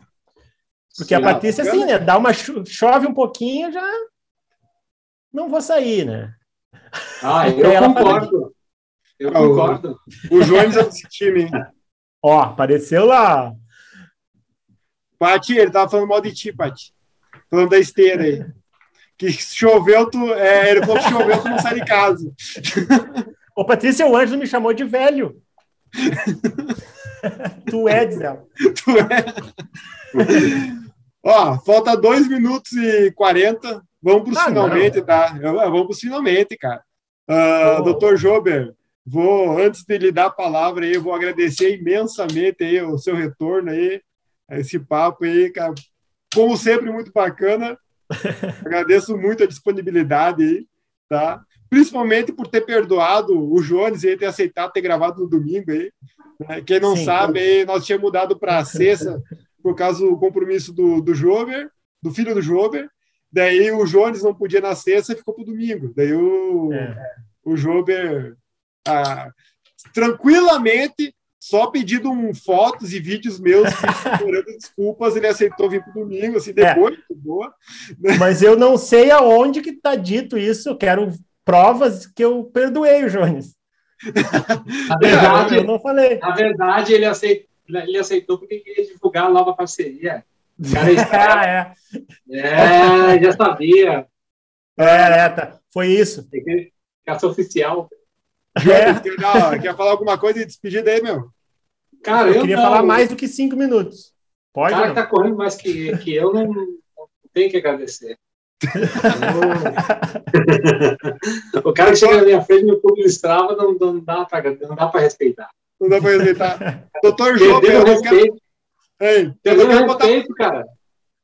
[SPEAKER 4] Porque a
[SPEAKER 3] Sim,
[SPEAKER 4] Patrícia,
[SPEAKER 3] bacana.
[SPEAKER 4] assim, né? Dá uma cho- chove um pouquinho, já não vou sair, né?
[SPEAKER 5] Ah, eu
[SPEAKER 4] Ela
[SPEAKER 5] concordo. Eu
[SPEAKER 3] Ah,
[SPEAKER 5] concordo.
[SPEAKER 3] O Jones é desse time, hein?
[SPEAKER 4] Ó, apareceu lá.
[SPEAKER 3] Pati, ele tava falando mal de ti, Pati. Falando da esteira aí. Que choveu, tu. É, ele falou que choveu, tu não sai de casa.
[SPEAKER 4] Ô, Patrícia, o Ângelo me chamou de velho. tu é, diz ela.
[SPEAKER 3] Tu é. Ó, falta 2 minutos e 40. Vamos para
[SPEAKER 4] Ah,
[SPEAKER 3] finalmente, tá? Eu- eu- Vamos para os finalmente, cara.
[SPEAKER 4] Oh.
[SPEAKER 3] Doutor Jober, vou, antes de lhe dar a palavra aí, eu vou agradecer imensamente aí o seu retorno aí, esse papo aí, cara. Como sempre, muito bacana. Agradeço muito a disponibilidade aí, tá? Principalmente por ter perdoado o Jones e ter aceitado ter gravado no domingo aí. né? Quem não
[SPEAKER 4] Sim.
[SPEAKER 3] sabe, aí, nós tínhamos mudado para sexta por causa do compromisso do, do Jober, do filho do Jober. Daí o Jones não podia na sexta e ficou para o domingo. Daí o,
[SPEAKER 4] É.
[SPEAKER 3] o Jober, ah, tranquilamente, só pedindo um, fotos e vídeos meus implorando desculpas, ele aceitou vir para o domingo, assim, depois, de boa.
[SPEAKER 4] Mas eu não sei aonde que tá dito isso. Eu quero provas que eu perdoei o Jones.
[SPEAKER 5] Na
[SPEAKER 4] Eu
[SPEAKER 5] verdade,
[SPEAKER 4] não falei.
[SPEAKER 5] na verdade ele, aceitou, ele aceitou porque queria divulgar a nova parceria. O cara é
[SPEAKER 4] Ah, é.
[SPEAKER 5] É, já sabia.
[SPEAKER 4] É, é, tá. Foi isso.
[SPEAKER 5] Tem que ficar oficial.
[SPEAKER 3] Quer, dar- quer falar alguma coisa e despedir daí, meu?
[SPEAKER 5] Cara,
[SPEAKER 4] Eu
[SPEAKER 5] eu,
[SPEAKER 4] queria
[SPEAKER 5] não.
[SPEAKER 4] falar mais do que cinco minutos.
[SPEAKER 5] O
[SPEAKER 4] Pode?
[SPEAKER 5] cara
[SPEAKER 4] não?
[SPEAKER 5] que tá correndo mais que, que eu não, não tem que agradecer. O cara que chega na minha frente no clube do Strava não, não dá para não dá para respeitar.
[SPEAKER 3] Não dá para respeitar. Doutor
[SPEAKER 5] Perdeu
[SPEAKER 3] eu
[SPEAKER 5] o
[SPEAKER 3] não quero,
[SPEAKER 5] respeito,
[SPEAKER 3] Ei, eu
[SPEAKER 5] o
[SPEAKER 3] quero botar
[SPEAKER 5] respeito, cara.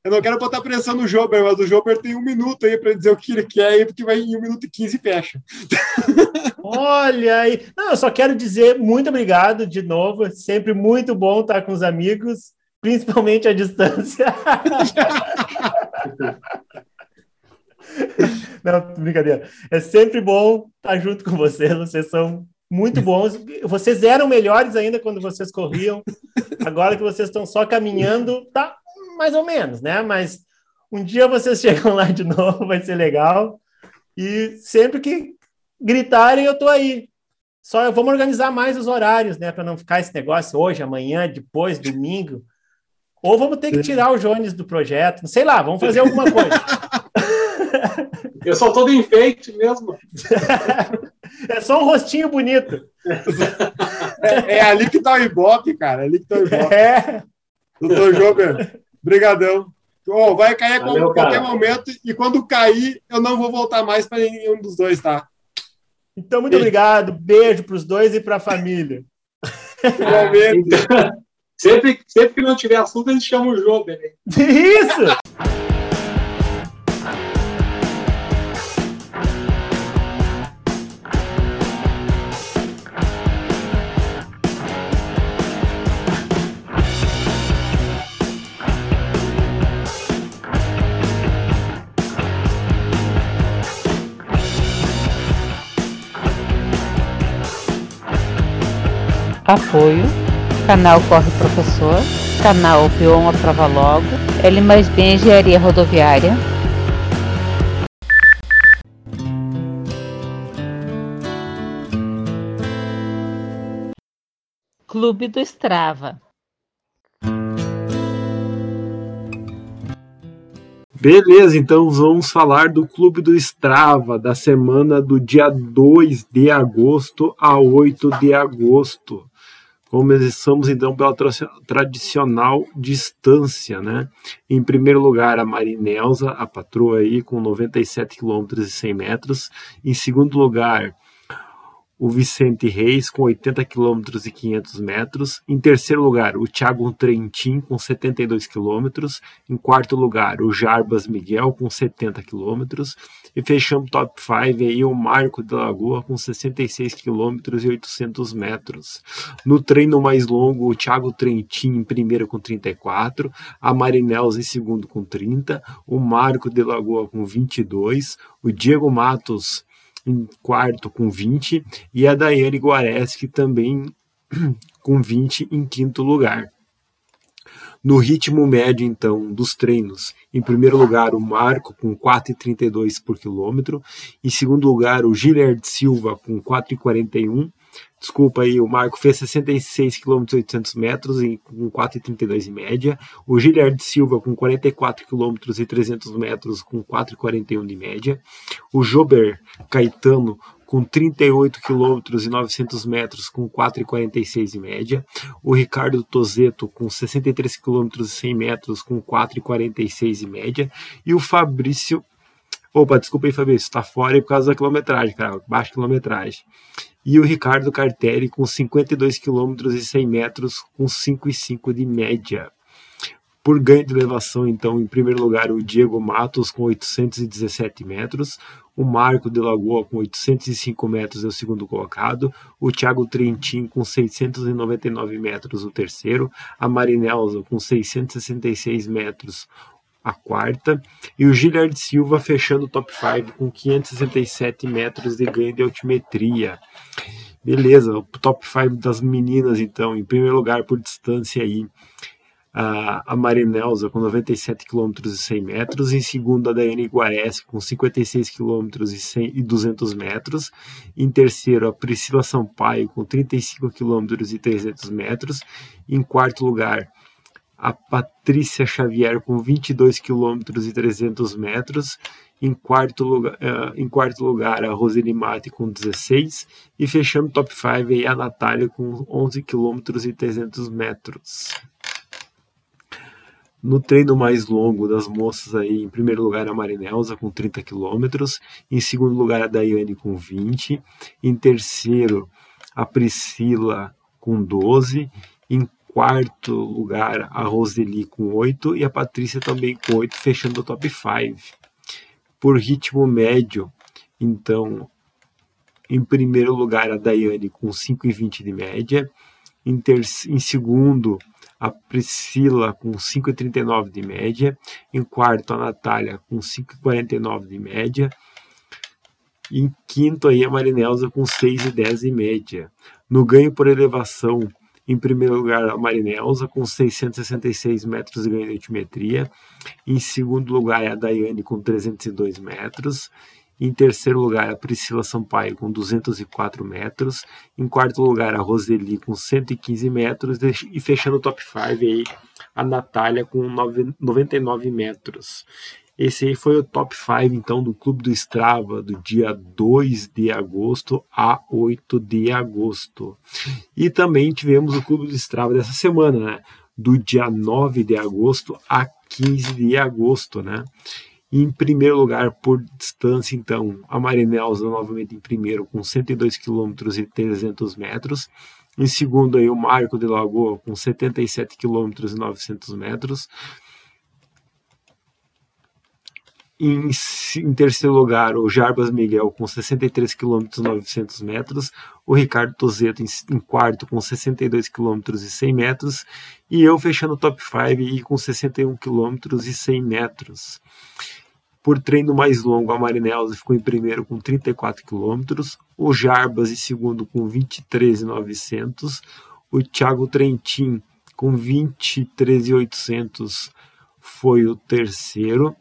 [SPEAKER 3] Eu não quero botar pressão no Jober, mas o Jober tem um minuto aí para dizer o que ele quer porque vai em um minuto e quinze fecha.
[SPEAKER 4] Olha aí. Não, eu só quero dizer muito obrigado de novo. É Sempre muito bom estar com os amigos, principalmente à distância. Não, brincadeira. É sempre bom estar junto com vocês. Vocês são muito bons. Vocês eram melhores ainda quando vocês corriam. Agora que vocês estão só caminhando, tá mais ou menos, né? Mas um dia vocês chegam lá de novo, vai ser legal. E sempre que gritarem, eu tô aí. Só vamos organizar mais os horários, né? Para não ficar esse negócio hoje, amanhã, depois, domingo. Ou vamos ter que tirar o Jones do projeto. Sei lá, vamos fazer alguma coisa.
[SPEAKER 5] Eu sou todo enfeite mesmo.
[SPEAKER 4] É só um rostinho bonito.
[SPEAKER 3] É, é ali que tá o Ibope, cara. É ali que tá o Ibope.
[SPEAKER 4] É.
[SPEAKER 3] Doutor Jober, brigadão. Ó, vai cair a
[SPEAKER 5] Valeu,
[SPEAKER 3] qualquer
[SPEAKER 5] cara.
[SPEAKER 3] momento e quando cair, eu não vou voltar mais para nenhum dos dois, tá?
[SPEAKER 4] Então, muito obrigado. Beijo para os dois e para a família.
[SPEAKER 3] Igualmente.
[SPEAKER 5] Então, sempre, sempre que não tiver assunto, a gente chama o jogo. Né?
[SPEAKER 4] Isso!
[SPEAKER 1] Apoio Canal Corre Professor, Canal Pion a Prova Logo, L mais B Engenharia Rodoviária, Clube do Strava.
[SPEAKER 6] Beleza, então vamos falar do Clube do Strava, da semana do dia 2 de agosto a 8 de agosto. Começamos então pela tradicional distância, né? Em primeiro lugar, a Marinelza, a patroa aí, com 97 km e 100 metros. Em segundo lugar, o Vicente Reis com 80 km e 500 metros. Em terceiro lugar, o Thiago Trentin com 72 km. Em quarto lugar, o Jarbas Miguel com 70 km. E fechamos o top 5 aí o Marco de Lagoa com 66 km e 800 metros. No treino mais longo, o Thiago Trentin em primeiro com 34, a Marinels em segundo com 30, o Marco de Lagoa com 22, o Diego Matos em quarto com 20 e a Daiane Guareschi também com 20 em quinto lugar. No ritmo médio, então, dos treinos, em primeiro lugar, o Marco com 4,32 por quilômetro. Em segundo lugar, o Gilard Silva com 4,41. Desculpa aí, o Marco fez 66 km 800 metros em, com 4,32 em média. O Gilard Silva com 44 km e 300 metros com 4,41 de média. O Jober Caetano com 38 km e 900 metros com 4,46 de média. O Ricardo Tozeto com 63 km e 100 metros com 4,46 de média. E o Fabrício Opa, desculpa aí, Fabrício, está fora por causa da quilometragem, cara, baixa quilometragem. E o Ricardo Cartelli com 52 km e 100 metros com 5,5 de média. Por ganho de elevação, então, em primeiro lugar, o Diego Matos com 817 metros, o Marco de Lagoa com 805 metros é o segundo colocado, o Thiago Trentin com 699 metros o terceiro, a Marinelza com 666 metros a quarta, e o Gilard Silva fechando o top 5 com 567 metros de ganho de altimetria. Beleza, o top 5 das meninas, então, em primeiro lugar por distância aí, a, Marinelza com 97 km e 100 metros, em segundo a Daiane Guareschi com 56 km e, 100, e 200 metros, em terceiro a Priscila Sampaio com 35 km e 300 metros, em quarto lugar a Patrícia Xavier com 22 km e 300 metros, em quarto lugar, uh, em quarto lugar a Roseli Mate com 16 e fechando top 5 aí a Natália com 11 km e 300 metros. No treino mais longo das moças aí, em primeiro lugar a Marinelza com 30 quilômetros, em segundo lugar a Daiane com 20, em terceiro a Priscila com 12, em quarto lugar a Roseli com 8 e a Patrícia também com 8, fechando o top 5. Por ritmo médio, então, em primeiro lugar a Daiane com 5,20 de média, em, ter, em segundo a Priscila com 5,39 de média, em quarto a Natália com 5,49 de média, em quinto aí a Marinelza com 6,10 de média. No ganho por elevação, em primeiro lugar a Marinelza com 666 metros de ganho de altimetria, em segundo lugar a Daiane com 302 metros, em terceiro lugar, a Priscila Sampaio com 204 metros. Em quarto lugar, a Roseli com 115 metros. E fechando o top 5 aí, a Natália com 99 metros. Esse aí foi o top 5 então do Clube do Strava do dia 2 de agosto a 8 de agosto. E também tivemos o Clube do Strava dessa semana, né? Do dia 9 de agosto a 15 de agosto, né? em primeiro lugar, por distância, então, a Marinelza novamente em primeiro, com 102 km e 300 metros. Em segundo, aí, o Marco de Lagoa, com 77 km e 900 metros. Em, em, terceiro lugar, o Jarbas Miguel com 63 km e 900 metros, o Ricardo Tozeto em, em, quarto com 62 km e 100 metros, e eu fechando o top 5 e com 61 km e 100 metros. Por treino mais longo, a Marinelza ficou em primeiro com 34 km, o Jarbas em segundo com 23,900, o Thiago Trentin com 23,800 foi o terceiro.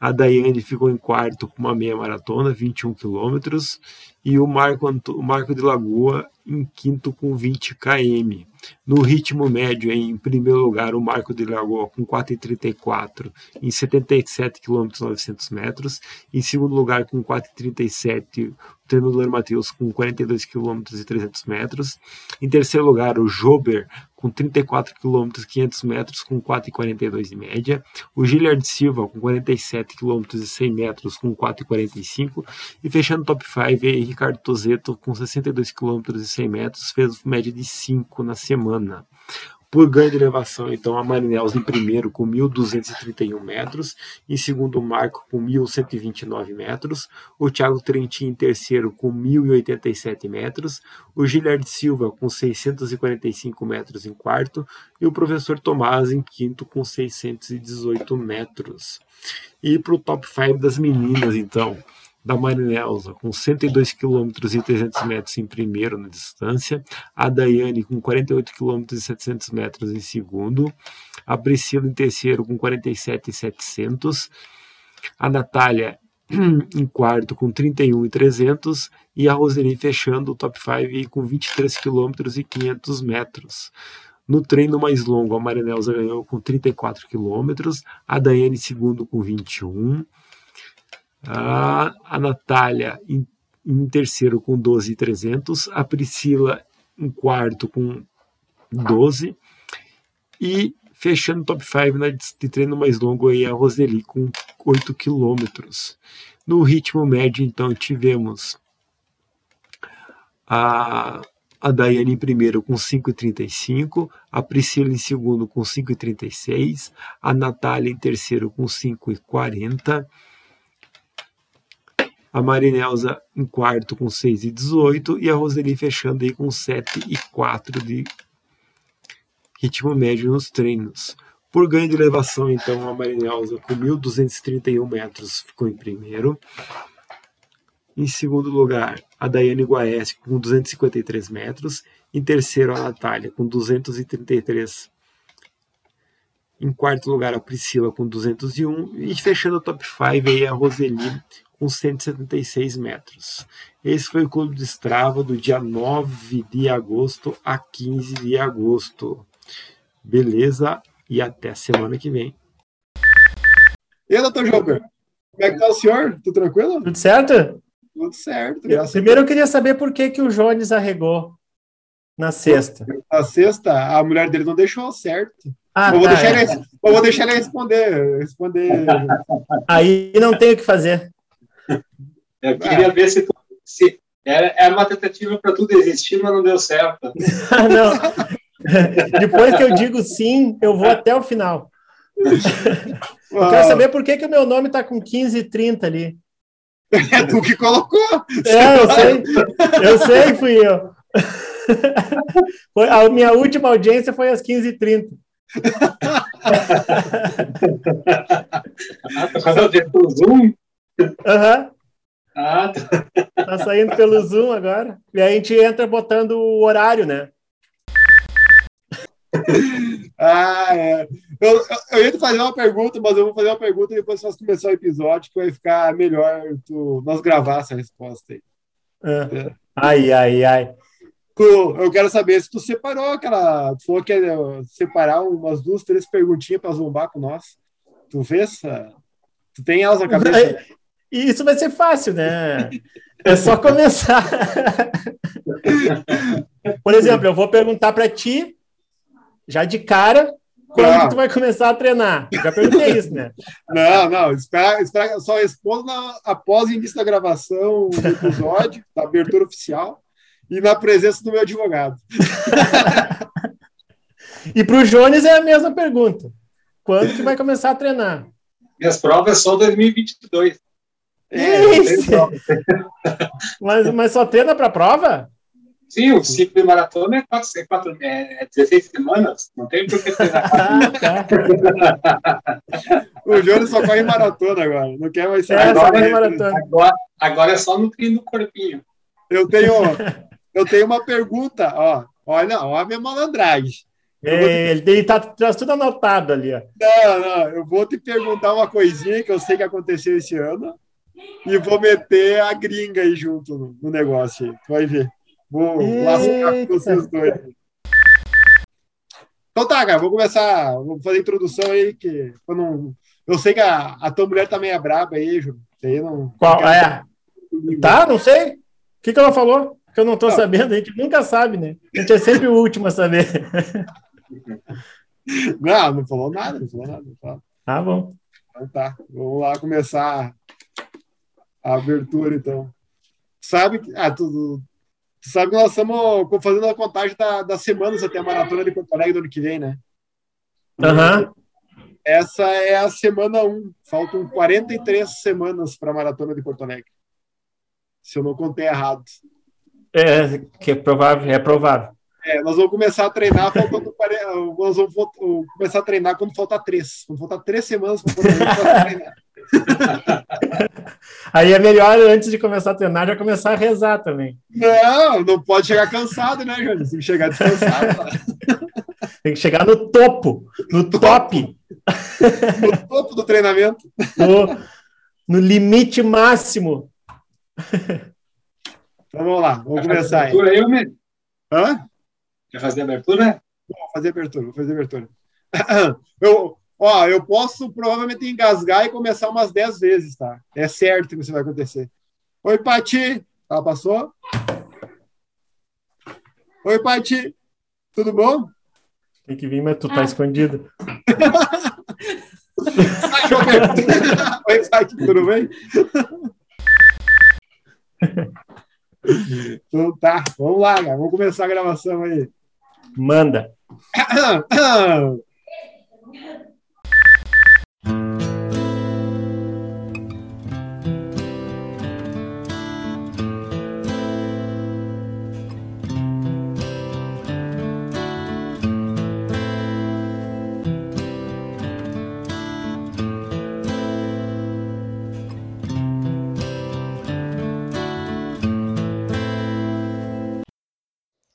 [SPEAKER 6] A Daiane ficou em quarto com uma meia maratona, 21 quilômetros. E o Marco, o Marco de Lagoa em quinto com 20 km. No ritmo médio, em primeiro lugar, o Marco de Lagoa com 4,34 em 77 km 900 metros. Em segundo lugar, com 4,37, o treinador Matheus com 42 km e 300 metros. Em terceiro lugar, o Jober com 34 km 500 metros com 4,42 de média. O Giliard Silva com 47 km e 100 metros com 4,45. E fechando top 5 aí, Ricardo Tozeto com 62 km e 100 metros fez média de 5 na semana. Por ganho de elevação, então, a Marinels em primeiro com 1.231 metros, em segundo Marco com 1.129 metros, o Thiago Trentin em terceiro com 1.087 metros, o Gilhard Silva com 645 metros em quarto e o professor Tomás em quinto com 618 metros. E para o top 5 das meninas, então, da Marinelza, com 102 km e 300 metros em primeiro na distância, a Daiane com 48 km e 700 metros em segundo, a Priscila em terceiro com 47 e 700, a Natália em quarto com 31 e 300 e a Roseli fechando o top 5 com 23 km e 500 metros. No treino mais longo, a Marinelza ganhou com 34 km, a Daiane segundo com 21 a, a Natália em, em terceiro com 12,300, a Priscila em quarto com 12 e fechando o top 5 na, de treino mais longo aí a Roseli com 8 quilômetros. No ritmo médio, então, tivemos a, a Daiane em primeiro com 5,35, a Priscila em segundo com 5,36, a Natália em terceiro com 5,40, a Marinelza em quarto com 6 e 18 e a Roseli fechando aí com 7 e 4 de ritmo médio nos treinos. Por ganho de elevação, então, a Marinelza com 1.231 metros ficou em primeiro. Em segundo lugar, a Daiane Guaes com 253 metros. Em terceiro, a Natália com 233 em quarto lugar, a Priscila com 201. E fechando o top 5 aí, a Roseli com 176 metros. Esse foi o Clube do Strava do dia 9 de agosto a 15 de agosto. Beleza? E até a semana que vem. E aí, doutor Joker? Como é que tá o senhor? Tudo tranquilo?
[SPEAKER 4] Tudo certo?
[SPEAKER 6] Tudo certo.
[SPEAKER 4] Primeiro eu queria saber por que, que o Jones arregou na sexta.
[SPEAKER 6] Na sexta, a mulher dele não deixou certo.
[SPEAKER 4] Ah,
[SPEAKER 6] eu, vou
[SPEAKER 4] tá,
[SPEAKER 6] deixar
[SPEAKER 4] é.
[SPEAKER 6] ele, eu vou deixar ele responder. responder.
[SPEAKER 4] Aí não tem o que fazer.
[SPEAKER 5] Eu queria ver se, tu- se era, era uma tentativa para tudo existir, mas não deu certo.
[SPEAKER 4] Não. Depois que eu digo sim, eu vou até o final. Eu quero saber por que, que o meu nome tá com 15 e 30 ali.
[SPEAKER 6] É tu que colocou.
[SPEAKER 4] É, eu sei. Eu sei, fui eu. Foi- a minha última audiência foi às 15h30.
[SPEAKER 5] Ah, tá fazendo pelo Zoom?
[SPEAKER 4] Aham.
[SPEAKER 5] Ah, tá.
[SPEAKER 4] Tá saindo pelo Zoom agora. E a gente entra botando o horário, né?
[SPEAKER 6] Ah, é. Eu, eu, eu ia te fazer uma pergunta, mas eu vou fazer uma pergunta depois que nós começar o episódio, que vai ficar melhor tu, nós gravar essa resposta aí.
[SPEAKER 4] Ah. Ai, ai, ai.
[SPEAKER 6] Tu, eu quero saber se tu separou aquela. Tu falou que ia separar umas duas, três perguntinhas para zombar com nós. Tu fez? Tu tem elas na cabeça?
[SPEAKER 4] E isso vai ser fácil, né? É só começar. Por exemplo, eu vou perguntar para ti, já de cara, quando
[SPEAKER 6] Ah.
[SPEAKER 4] tu vai começar a treinar? Já perguntei isso, né?
[SPEAKER 6] Não, não, espera, espera só respondo na- após o início da gravação do episódio, da abertura oficial, e na presença do meu advogado.
[SPEAKER 4] E para o Jones é a mesma pergunta. Quando que vai começar a treinar?
[SPEAKER 5] Minhas provas são 2022.
[SPEAKER 6] É,
[SPEAKER 4] Isso. Mas, mas só treina para prova?
[SPEAKER 5] Sim, o ciclo de maratona é, quatro, é, quatro, é 16 semanas. Não tem por que.
[SPEAKER 4] Ah, tá.
[SPEAKER 6] O Júnior só corre maratona agora, não quer mais
[SPEAKER 4] É,
[SPEAKER 6] saber.
[SPEAKER 4] só corre maratona.
[SPEAKER 5] Agora, agora é só nutrir no corpinho.
[SPEAKER 6] Eu tenho, eu tenho uma pergunta, ó.
[SPEAKER 3] Olha, olha a minha malandragem.
[SPEAKER 4] É, ele, ele tá, traz tudo anotado ali, ó.
[SPEAKER 3] Não, não, eu vou te perguntar uma coisinha que eu sei que aconteceu esse ano e vou meter a gringa aí junto no, no negócio aí. Tu vai ver. Vou lascar com vocês dois. Então tá, cara, vou começar, vou fazer a introdução aí, que eu não. Eu sei que a, a tua mulher também é braba aí, Júlio. Aí não.
[SPEAKER 4] Qual? É. Tá, não sei. O que, que ela falou? Que eu não tô não. sabendo, a gente nunca sabe, né? A gente é sempre o último a saber.
[SPEAKER 3] Não, não falou nada, não falou nada. Não falou.
[SPEAKER 4] Ah, bom.
[SPEAKER 3] Então tá, vamos lá começar a abertura, então. Sabe que. Ah, tu, tu sabe que nós estamos fazendo a contagem da, das semanas até a maratona de Porto Alegre do ano que vem, né?
[SPEAKER 4] Aham. Uhum.
[SPEAKER 3] Essa é a semana 1. Faltam 43 semanas para a maratona de Porto Alegre. Se eu não contei errado.
[SPEAKER 4] É, que é provável, é provável.
[SPEAKER 3] É, nós vamos começar a treinar faltando. Nós vamos começar a treinar quando faltar três. Quando faltar três semanas para treinar.
[SPEAKER 4] Aí é melhor, antes de começar a treinar, já começar a rezar também.
[SPEAKER 3] Não, não pode chegar cansado, né, Júnior? Tem que chegar descansado.
[SPEAKER 4] Tem que chegar no topo, no top.
[SPEAKER 3] No topo do treinamento.
[SPEAKER 4] No, no limite máximo.
[SPEAKER 3] Então vamos lá, vamos começar aí.
[SPEAKER 5] Eu,
[SPEAKER 3] Hã?
[SPEAKER 5] Quer fazer a abertura?
[SPEAKER 3] Vou fazer abertura, vou fazer abertura. Eu, ó, eu posso provavelmente engasgar e começar umas 10 vezes, tá? É certo que isso vai acontecer. Oi, Pati. Ela passou? Oi, Pati. Tudo bom?
[SPEAKER 4] Tem que vir, mas tu tá ah. escondido.
[SPEAKER 3] Oi, Pati, tudo bem? então tá, vamos lá, cara. vamos começar a gravação aí.
[SPEAKER 4] Manda.